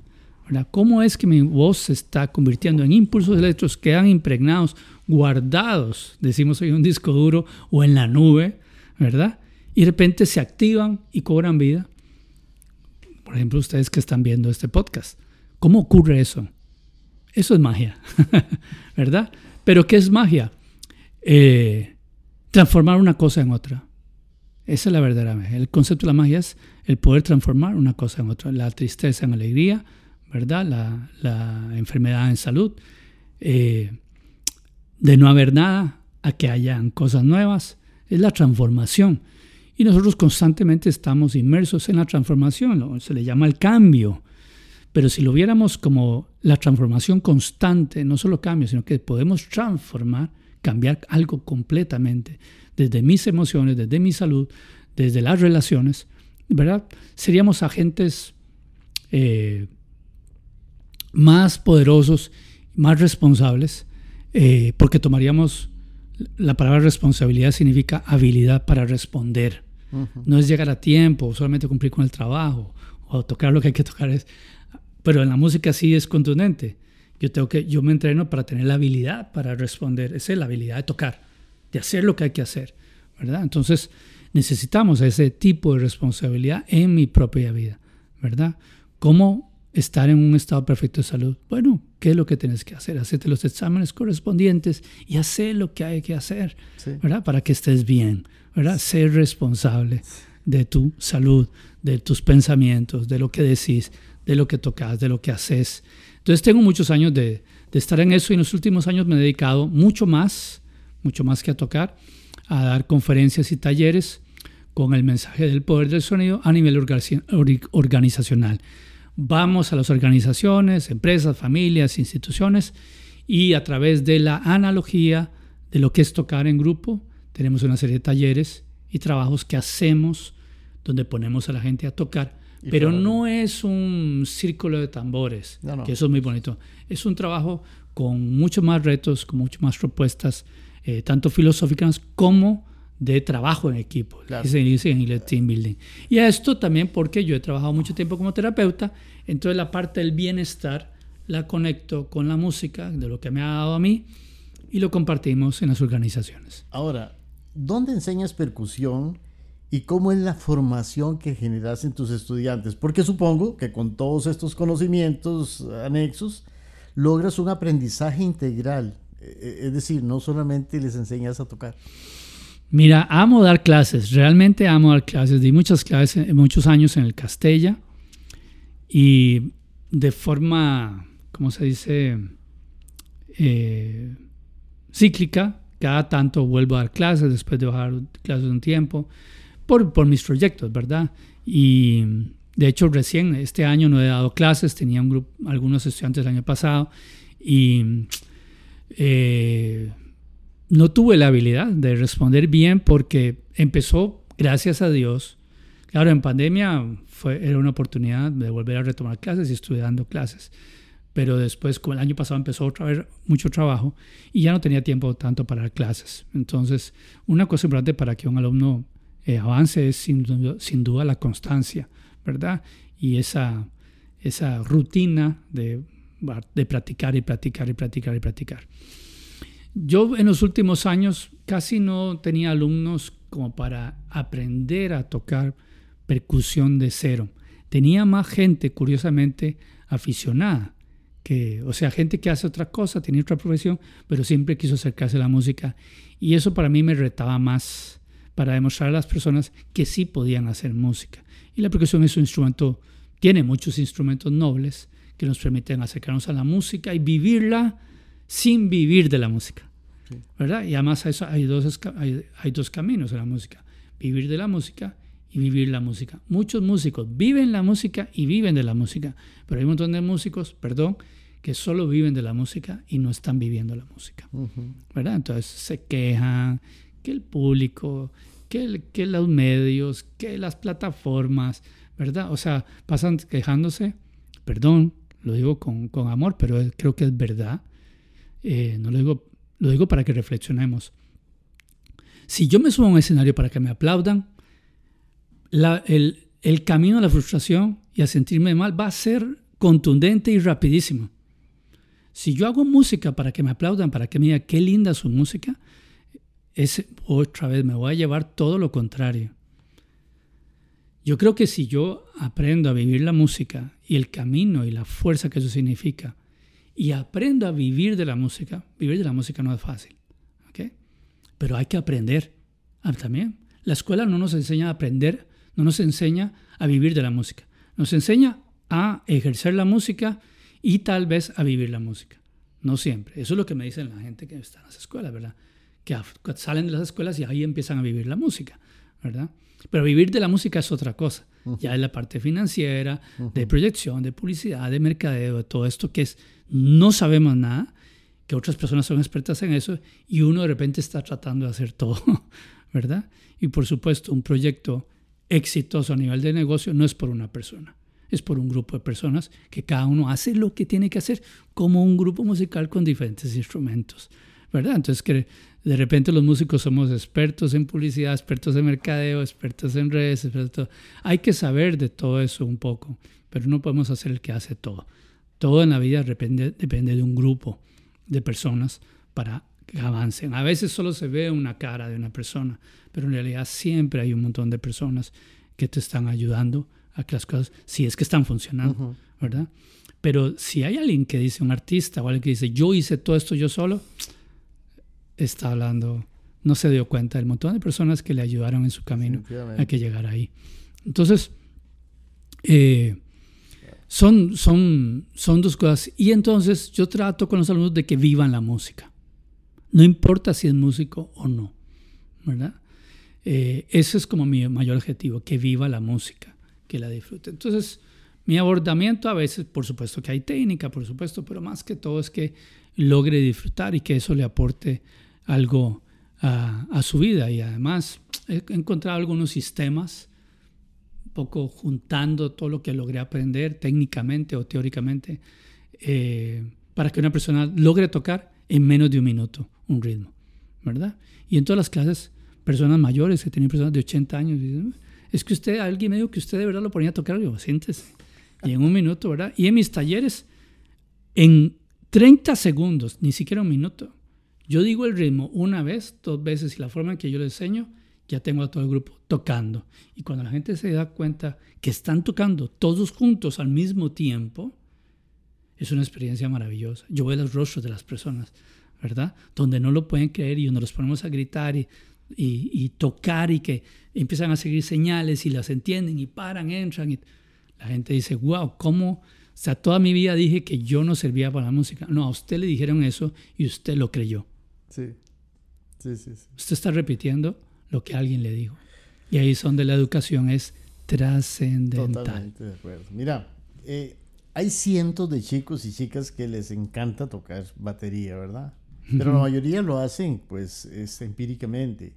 ¿Cómo es que mi voz se está convirtiendo en impulsos eléctricos que quedan impregnados, guardados, decimos hoy en un disco duro o en la nube, ¿verdad? Y de repente se activan y cobran vida. Por ejemplo, ustedes que están viendo este podcast. ¿Cómo ocurre eso? Eso es magia, ¿verdad? Pero ¿qué es magia? Eh, transformar una cosa en otra. Esa es la verdadera magia. El concepto de la magia es el poder transformar una cosa en otra. La tristeza en alegría, ¿verdad? La, enfermedad en salud, eh, de no haber nada a que hayan cosas nuevas, es la transformación. Y nosotros constantemente estamos inmersos en la transformación, se le llama el cambio. Pero si lo viéramos como la transformación constante, no solo cambio, sino que podemos transformar, cambiar algo completamente, desde mis emociones, desde mi salud, desde las relaciones, ¿verdad? Seríamos agentes eh, más poderosos, más responsables, eh, porque tomaríamos, la palabra responsabilidad significa habilidad para responder. No es llegar a tiempo, solamente cumplir con el trabajo o tocar lo que hay que tocar. Es, pero en la música sí es contundente. Yo, tengo que, yo me entreno para tener la habilidad para responder. Esa es la habilidad de tocar, de hacer lo que hay que hacer. ¿verdad? Entonces necesitamos ese tipo de responsabilidad en mi propia vida. ¿verdad? ¿Cómo estar en un estado perfecto de salud. Bueno, ¿qué es lo que tienes que hacer? Hacerte los exámenes correspondientes y hacer lo que hay que hacer, ¿verdad? Para que estés bien, ¿verdad? Ser responsable de tu salud, de tus pensamientos, de lo que decís, de lo que tocas, de lo que haces. Entonces tengo muchos años de, estar en eso y en los últimos años me he dedicado mucho más, mucho más que a tocar, a dar conferencias y talleres con el mensaje del poder del sonido a nivel organizacional vamos a las organizaciones, empresas, familias, instituciones y a través de la analogía de lo que es tocar en grupo, tenemos una serie de talleres y trabajos que hacemos donde ponemos a la gente a tocar, pero no es un círculo de tambores, que eso es muy bonito. Es un trabajo con muchos más retos, con muchas más propuestas, eh, tanto filosóficas como de trabajo en equipo, se dice en el team building. Y a esto también porque yo he trabajado mucho tiempo como terapeuta, entonces la parte del bienestar la conecto con la música, de lo que me ha dado a mí, y lo compartimos en las organizaciones. Ahora, ¿dónde enseñas percusión y cómo es la formación que generas en tus estudiantes? Porque supongo que con todos estos conocimientos anexos logras un aprendizaje integral, e, e, es decir, no solamente les enseñas a tocar. Mira, amo dar clases, realmente amo dar clases. Di muchas clases, muchos años en el Castella y de forma, ¿cómo se dice? Eh, cíclica. Cada tanto vuelvo a dar clases después de bajar clases un tiempo por, mis proyectos, ¿verdad? Y de hecho recién este año no he dado clases, tenía un grupo, algunos estudiantes el año pasado y... Eh, no tuve la habilidad de responder bien porque empezó, gracias a Dios, claro, en pandemia fue, era una oportunidad de volver a retomar clases y estuve dando clases, pero después, como el año pasado empezó otra vez mucho trabajo y ya no tenía tiempo tanto para clases. Entonces, una cosa importante para que un alumno eh, avance es sin duda, la constancia, ¿verdad? Y esa, esa rutina de, de practicar y practicar y practicar y practicar. Yo en los últimos años casi no tenía alumnos como para aprender a tocar percusión de cero. Tenía más gente, curiosamente, aficionada, que, o sea, gente que hace otra cosa, tenía otra profesión, pero siempre quiso acercarse a la música. Y eso para mí me retaba más para demostrar a las personas que sí podían hacer música. Y la percusión es un instrumento, tiene muchos instrumentos nobles que nos permiten acercarnos a la música y vivirla sin vivir de la música. ¿verdad? Y además hay, dos, hay, hay, dos caminos en la música, vivir de la música y vivir la música. Muchos músicos viven la música y viven de la música, pero hay un montón de músicos, perdón, que solo viven de la música y no están viviendo la música, ¿verdad? Entonces se quejan que el público, que, que los medios, que las plataformas, ¿verdad? O sea, pasan quejándose, perdón, lo digo con, amor, pero creo que es verdad. Eh, no lo digo, lo digo para que reflexionemos. Si yo me subo a un escenario para que me aplaudan, la, el, el camino a la frustración y a sentirme mal va a ser contundente y rapidísimo. Si yo hago música para que me aplaudan, para que me digan qué linda su música, otra vez me voy a llevar todo lo contrario. Yo creo que si yo aprendo a vivir la música y el camino y la fuerza que eso significa, y aprendo a vivir de la música, vivir de la música no es fácil, ¿ok? Pero hay que aprender ah, también. La escuela no nos enseña a aprender, no nos enseña a vivir de la música, nos enseña a ejercer la música y tal vez a vivir la música. No siempre. Eso es lo que me dicen la gente que está en las escuelas, ¿verdad? Que salen de las escuelas y ahí empiezan a vivir la música, ¿verdad? Pero vivir de la música es otra cosa. Ya es la parte financiera, de proyección, de publicidad, de mercadeo, de todo esto que es, no sabemos nada, que otras personas son expertas en eso y uno de repente está tratando de hacer todo, ¿verdad? Y por supuesto, un proyecto exitoso a nivel de negocio no es por una persona, es por un grupo de personas que cada uno hace lo que tiene que hacer como un grupo musical con diferentes instrumentos, ¿verdad? Entonces que de repente los músicos somos expertos en publicidad, expertos en mercadeo, expertos en redes, expertos... hay que saber de todo eso un poco, pero no podemos hacer el que hace todo. Todo en la vida depende, depende de un grupo de personas para que avancen. A veces solo se ve una cara de una persona, pero en realidad siempre hay un montón de personas que te están ayudando a que las cosas, si es que están funcionando, ¿verdad? Pero si hay alguien que dice, un artista o alguien que dice, yo hice todo esto yo solo, está hablando, no se dio cuenta del montón de personas que le ayudaron en su camino a que llegara ahí. Entonces, eh, son, son, son dos cosas. Y entonces yo trato con los alumnos de que vivan la música. No importa si es músico o no, ¿verdad? Eh, ese es como mi mayor objetivo, que viva la música, que la disfrute. Entonces, mi abordamiento a veces, por supuesto que hay técnica, por supuesto, pero más que todo es que logre disfrutar y que eso le aporte algo a, su vida. Y además he encontrado algunos sistemas, poco juntando todo lo que logré aprender técnicamente o teóricamente, eh, para que una persona logre tocar en menos de un minuto un ritmo, ¿verdad? Y en todas las clases, personas mayores, que tienen personas de 80 años, es que usted, alguien me dijo que usted de verdad lo ponía a tocar, yo, siéntese. Y en un minuto, ¿verdad? Y en mis talleres, en 30 segundos, ni siquiera un minuto, yo digo el ritmo una vez, dos veces y la forma en que yo le enseño, ya tengo a todo el grupo tocando. Y cuando la gente se da cuenta que están tocando todos juntos al mismo tiempo, es una experiencia maravillosa. Yo veo los rostros de las personas, ¿verdad? Donde no lo pueden creer y donde los ponemos a gritar y, y, tocar y que empiezan a seguir señales y las entienden y paran, entran. Y la gente dice, wow, ¿cómo? O sea, toda mi vida dije que yo no servía para la música. No, a usted le dijeron eso y usted lo creyó. Sí. Sí, sí, Usted está repitiendo lo que alguien le dijo. Y ahí es donde la educación es trascendental. Totalmente de acuerdo. Mira, eh, hay cientos de chicos y chicas que les encanta tocar batería, ¿verdad? Pero la mayoría lo hacen, pues, es empíricamente.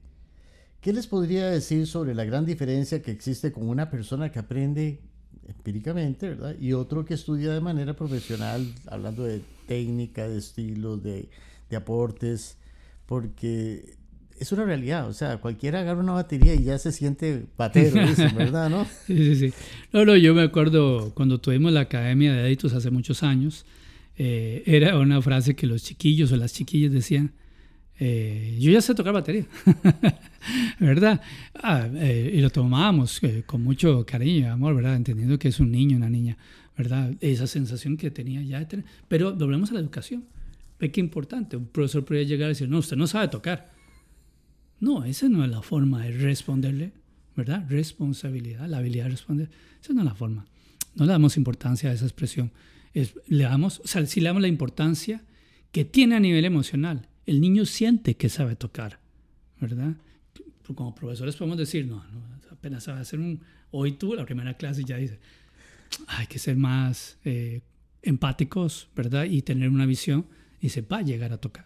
¿Qué les podría decir sobre la gran diferencia que existe con una persona que aprende empíricamente, ¿verdad? Y otro que estudia de manera profesional, hablando de técnica, de estilos, de, de aportes porque es una realidad, o sea, cualquiera agarra una batería y ya se siente batero, ¿verdad? ¿no? Sí, sí, sí. No, no, yo me acuerdo cuando tuvimos la Academia de Editos hace muchos años, eh, era una frase que los chiquillos o las chiquillas decían, eh, yo ya sé tocar batería, ¿verdad? Ah, eh, y lo tomábamos con mucho cariño y amor, ¿verdad? Entendiendo que es un niño, una niña, ¿verdad? Esa sensación que tenía ya. Pero volvemos a la educación. Ve qué importante. Un profesor podría llegar y decir, no, usted no sabe tocar. No, esa no es la forma de responderle, ¿verdad? Responsabilidad, la habilidad de responder. Esa no es la forma. No le damos importancia a esa expresión. le damos, o sea, si le damos la importancia que tiene a nivel emocional. El niño siente que sabe tocar, ¿verdad? Como profesores podemos decir, no, apenas sabe hacer un... Hoy tuvo la primera clase y ya dice, hay que ser más eh, empáticos, ¿verdad? Y tener una visión y va a llegar a tocar.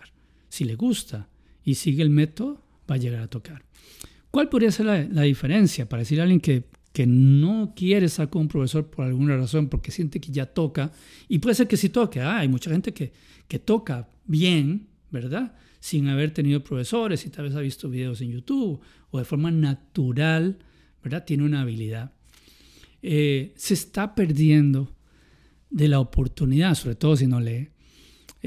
Si le gusta y sigue el método, va a llegar a tocar. ¿Cuál podría ser la, diferencia para decir a alguien que, que no quiere estar con un profesor por alguna razón, porque siente que ya toca, y puede ser que sí toque, ah, hay mucha gente que, que toca bien, ¿verdad? Sin haber tenido profesores y tal vez ha visto videos en YouTube o de forma natural, ¿verdad? Tiene una habilidad. Eh, se está perdiendo de la oportunidad, sobre todo si no lee,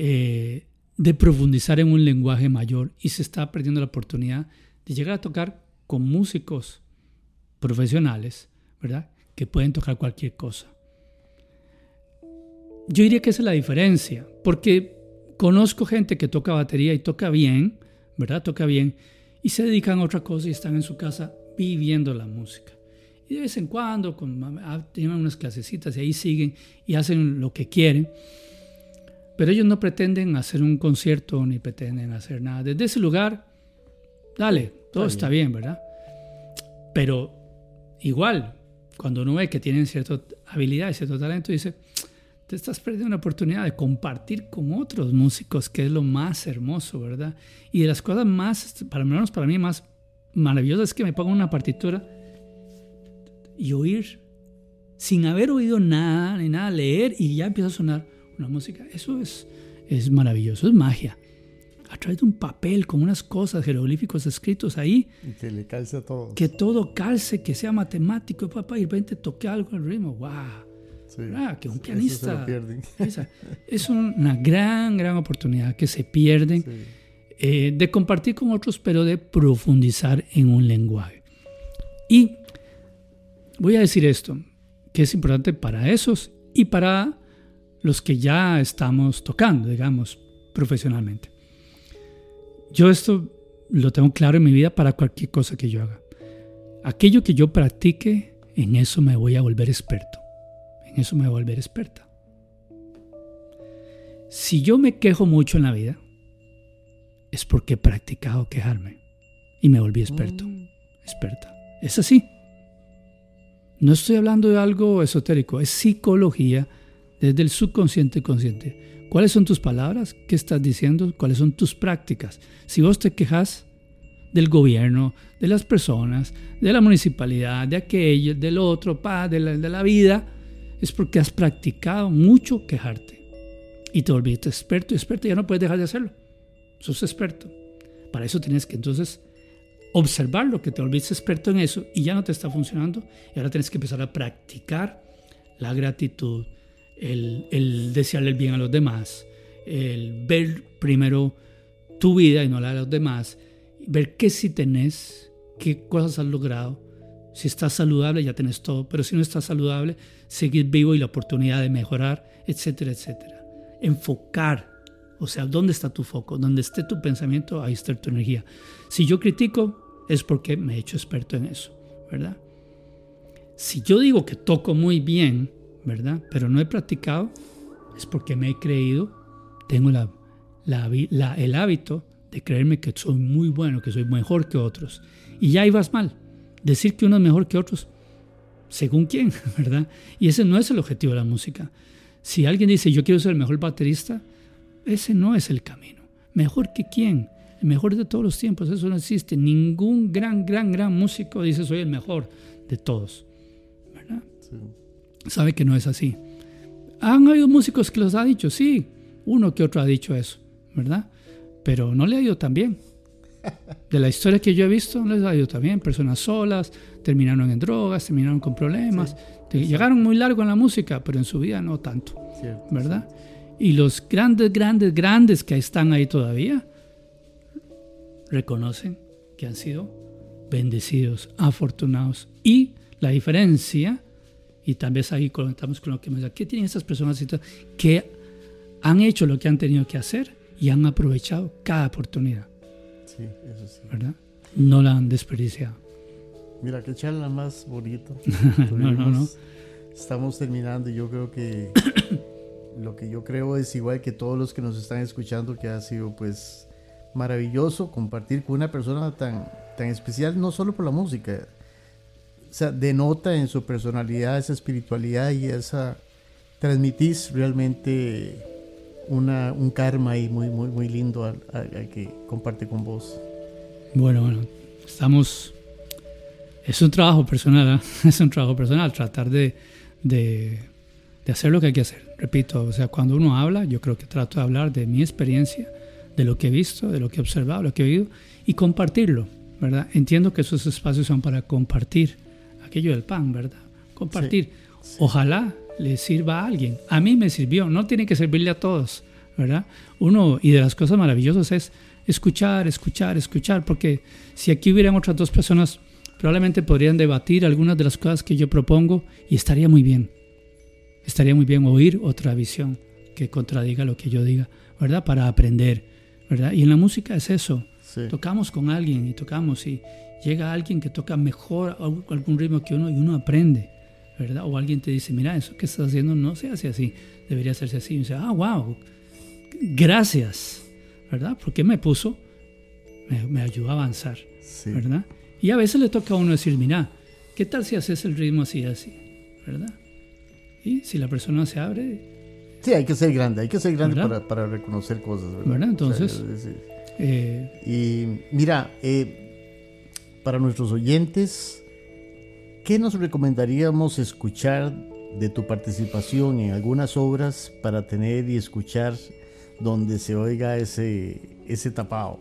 eh, de profundizar en un lenguaje mayor y se está perdiendo la oportunidad de llegar a tocar con músicos profesionales, ¿verdad? Que pueden tocar cualquier cosa. Yo diría que esa es la diferencia, porque conozco gente que toca batería y toca bien, ¿verdad? Toca bien, y se dedican a otra cosa y están en su casa viviendo la música. Y de vez en cuando con, ah, tienen unas clasecitas y ahí siguen y hacen lo que quieren. Pero ellos no pretenden hacer un concierto ni pretenden hacer nada. Desde ese lugar, dale, todo está bien, ¿verdad? Pero igual, cuando uno ve que tienen cierta habilidad y cierto talento, dice, te estás perdiendo una oportunidad de compartir con otros músicos, que es lo más hermoso, ¿verdad? Y de las cosas más, para menos para mí, más maravillosas es que me pongan una partitura y oír sin haber oído nada, ni nada, leer y ya empieza a sonar una música. Eso es, es maravilloso, es magia. A través de un papel con unas cosas, jeroglíficos escritos ahí. Y que le calce a todo. Que todo calce, que sea matemático, papá, y de repente toque algo al ritmo. ¡Wow! que un pianista. es una gran, gran oportunidad que se pierden eh, de compartir con otros, pero de profundizar en un lenguaje. Y voy a decir esto, que es importante para esos y para los que ya estamos tocando, digamos, profesionalmente. Yo esto lo tengo claro en mi vida para cualquier cosa que yo haga. Aquello que yo practique, en eso me voy a volver experto. En eso me voy a volver experta. Si yo me quejo mucho en la vida, es porque he practicado quejarme y me volví experto, mm. experta. Es así. No estoy hablando de algo esotérico, es psicología desde el subconsciente consciente. ¿Cuáles son tus palabras? ¿Qué estás diciendo? ¿Cuáles son tus prácticas? Si vos te quejas del gobierno, de las personas, de la municipalidad, de aquello, del otro, pa, de, la, vida, es porque has practicado mucho quejarte. Y te volviste experto y experto, ya no puedes dejar de hacerlo. Sos experto. Para eso tienes que entonces observar lo que te volviste experto en eso y ya no te está funcionando. Y ahora tienes que empezar a practicar la gratitud, el, desearle el bien a los demás, el ver primero tu vida y no la de los demás, ver qué si tenés, qué cosas has logrado. Si estás saludable ya tenés todo, pero si no estás saludable, seguir vivo y la oportunidad de mejorar, etcétera, etcétera. Enfocar, o sea, ¿dónde está tu foco? Donde esté tu pensamiento, ahí está tu energía. Si yo critico, es porque me he hecho experto en eso, ¿verdad? Si yo digo que toco muy bien, ¿verdad? Pero no he practicado, es porque me he creído, tengo la, el hábito de creerme que soy muy bueno, que soy mejor que otros. Y ya ibas mal. Decir que uno es mejor que otros, según quién, ¿verdad? Y ese no es el objetivo de la música. Si alguien dice yo quiero ser el mejor baterista, ese no es el camino. ¿Mejor que quién? El mejor de todos los tiempos, eso no existe. Ningún gran, gran, gran músico dice soy el mejor de todos. ¿verdad? Sí sabe que no es así. Han habido músicos que los ha dicho, sí, uno que otro ha dicho eso, ¿verdad? Pero no le ha ido tan bien. De la historia que yo he visto, no les ha ido tan bien. Personas solas, terminaron en drogas, terminaron con problemas. Llegaron muy largo en la música, pero en su vida no tanto, ¿verdad? Y los grandes, grandes, grandes que están ahí todavía, reconocen que han sido bendecidos, afortunados. Y la diferencia y tal vez ahí conectamos con lo que me ¿qué tienen esas personas que han hecho lo que han tenido que hacer y han aprovechado cada oportunidad? Sí, eso sí. ¿Verdad? No la han desperdiciado. Mira, qué charla más bonita. no, no, no. Estamos terminando y yo creo que lo que yo creo es igual que todos los que nos están escuchando, que ha sido pues maravilloso compartir con una persona tan, tan especial, no solo por la música, o sea, denota en su personalidad esa espiritualidad y esa transmitís realmente una, un karma ahí muy, muy, muy lindo al, que comparte con vos. Bueno, bueno, estamos Es un trabajo personal, ¿eh? es un trabajo personal, tratar de, de, de, hacer lo que hay que hacer. Repito, o sea, cuando uno habla, yo creo que trato de hablar de mi experiencia, de lo que he visto, de lo que he observado, lo que he oído, y compartirlo, ¿verdad? Entiendo que esos espacios son para compartir aquello del pan, ¿verdad? Compartir. Ojalá le sirva a alguien. A mí me sirvió, no tiene que servirle a todos, ¿verdad? Uno, y de las cosas maravillosas es escuchar, escuchar, escuchar, porque si aquí hubieran otras dos personas, probablemente podrían debatir algunas de las cosas que yo propongo y estaría muy bien. Estaría muy bien oír otra visión que contradiga lo que yo diga, ¿verdad? Para aprender, ¿verdad? Y en la música es eso. Tocamos con alguien y tocamos y llega alguien que toca mejor algún ritmo que uno y uno aprende, ¿verdad? O alguien te dice, mira, eso que estás haciendo no se hace así, debería hacerse así. Y dice, ah, wow, gracias, ¿verdad? Porque me puso, me, ayudó a avanzar, ¿verdad? Y a veces le toca a uno decir, mira, ¿qué tal si haces el ritmo así, así, ¿verdad? Y si la persona se abre... Sí, hay que ser grande, hay que ser grande para, para, reconocer cosas, ¿verdad? Entonces... Eh, y mira, eh, para nuestros oyentes, ¿qué nos recomendaríamos escuchar de tu participación en algunas obras para tener y escuchar donde se oiga ese, ese tapado?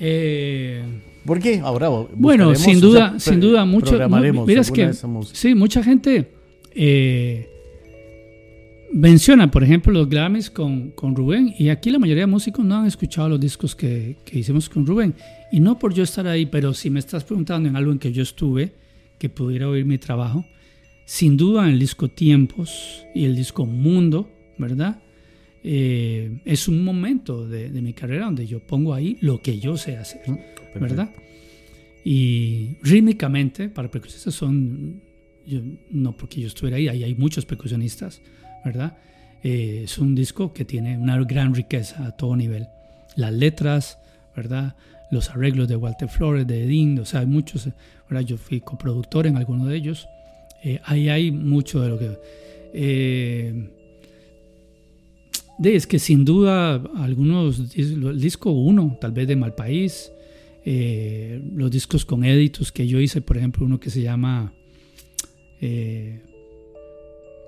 Eh, ¿Por qué? Ahora bueno, sin duda, sin duda, mucho. Mira, que sí, mucha gente eh, menciona, por ejemplo, los Grammys con, con, Rubén, y aquí la mayoría de músicos no han escuchado los discos que, que, hicimos con Rubén. Y no por yo estar ahí, pero si me estás preguntando en algo en que yo estuve, que pudiera oír mi trabajo, sin duda en el disco Tiempos y el disco Mundo, ¿verdad? Eh, es un momento de, mi carrera donde yo pongo ahí lo que yo sé hacer, mm, ¿verdad? Y rítmicamente, para percusionistas son, no porque yo estuviera ahí, ahí hay muchos percusionistas, ¿verdad? Eh, es un disco que tiene una gran riqueza a todo nivel. Las letras, ¿verdad? Los arreglos de Walter Flores, de Edín, o sea, hay muchos, ¿verdad? Yo fui coproductor en alguno de ellos. Eh, ahí hay mucho de lo que... Eh, es que sin duda algunos, el disco 1, tal vez de Malpaís, eh, los discos con éditos que yo hice, por ejemplo, uno que se llama... Eh,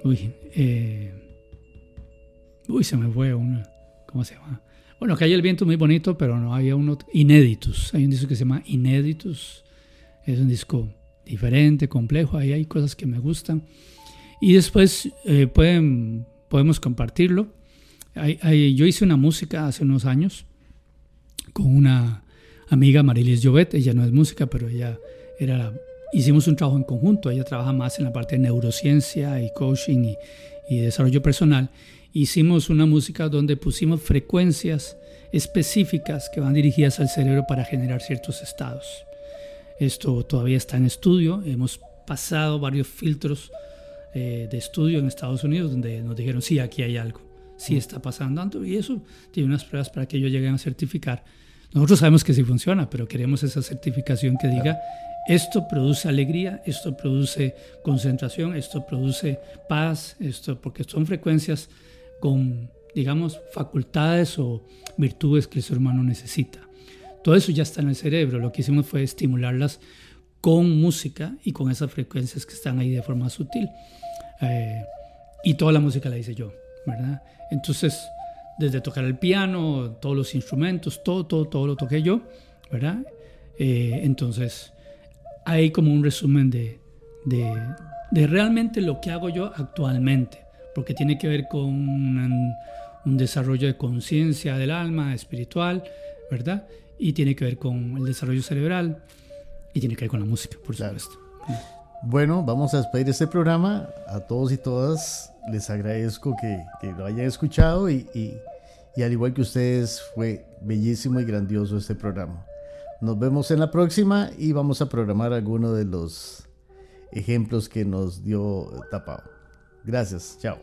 uy, uy, se me fue uno, ¿cómo se llama? Bueno, que hay el viento muy bonito, pero no había uno inéditos. Hay un disco que se llama Inéditos. Es un disco diferente, complejo. Ahí hay cosas que me gustan. Y después pueden, podemos compartirlo yo hice una música hace unos años con una amiga, Marilis Llobet. Ella no es música, pero ella era. Hicimos un trabajo en conjunto. Ella trabaja más en la parte de neurociencia y coaching y, desarrollo personal. Hicimos una música donde pusimos frecuencias específicas que van dirigidas al cerebro para generar ciertos estados. Esto todavía está en estudio. Hemos pasado varios filtros eh, de estudio en Estados Unidos donde nos dijeron, sí, aquí hay algo si está pasando y eso tiene unas pruebas para que ellos lleguen a certificar. Nosotros sabemos que sí funciona, pero queremos esa certificación que diga esto produce alegría, esto produce concentración, esto produce paz, esto porque son frecuencias con digamos facultades o virtudes que el ser humano necesita. Todo eso ya está en el cerebro. Lo que hicimos fue estimularlas con música y con esas frecuencias que están ahí de forma sutil. Eh, y toda la música la hice yo, ¿verdad? Entonces, desde tocar el piano, todos los instrumentos, todo, todo, todo lo toqué yo, ¿verdad? Eh, entonces, hay como un resumen de, de, de, realmente lo que hago yo actualmente, porque tiene que ver con un, un desarrollo de conciencia del alma, espiritual, ¿verdad? Y tiene que ver con el desarrollo cerebral y tiene que ver con la música, por supuesto. Bueno, vamos a despedir este programa. A todos y todas les agradezco que, lo hayan escuchado y, y, al igual que ustedes fue bellísimo y grandioso este programa. Nos vemos en la próxima y vamos a programar algunos de los ejemplos que nos dio Tapao. Gracias, chao.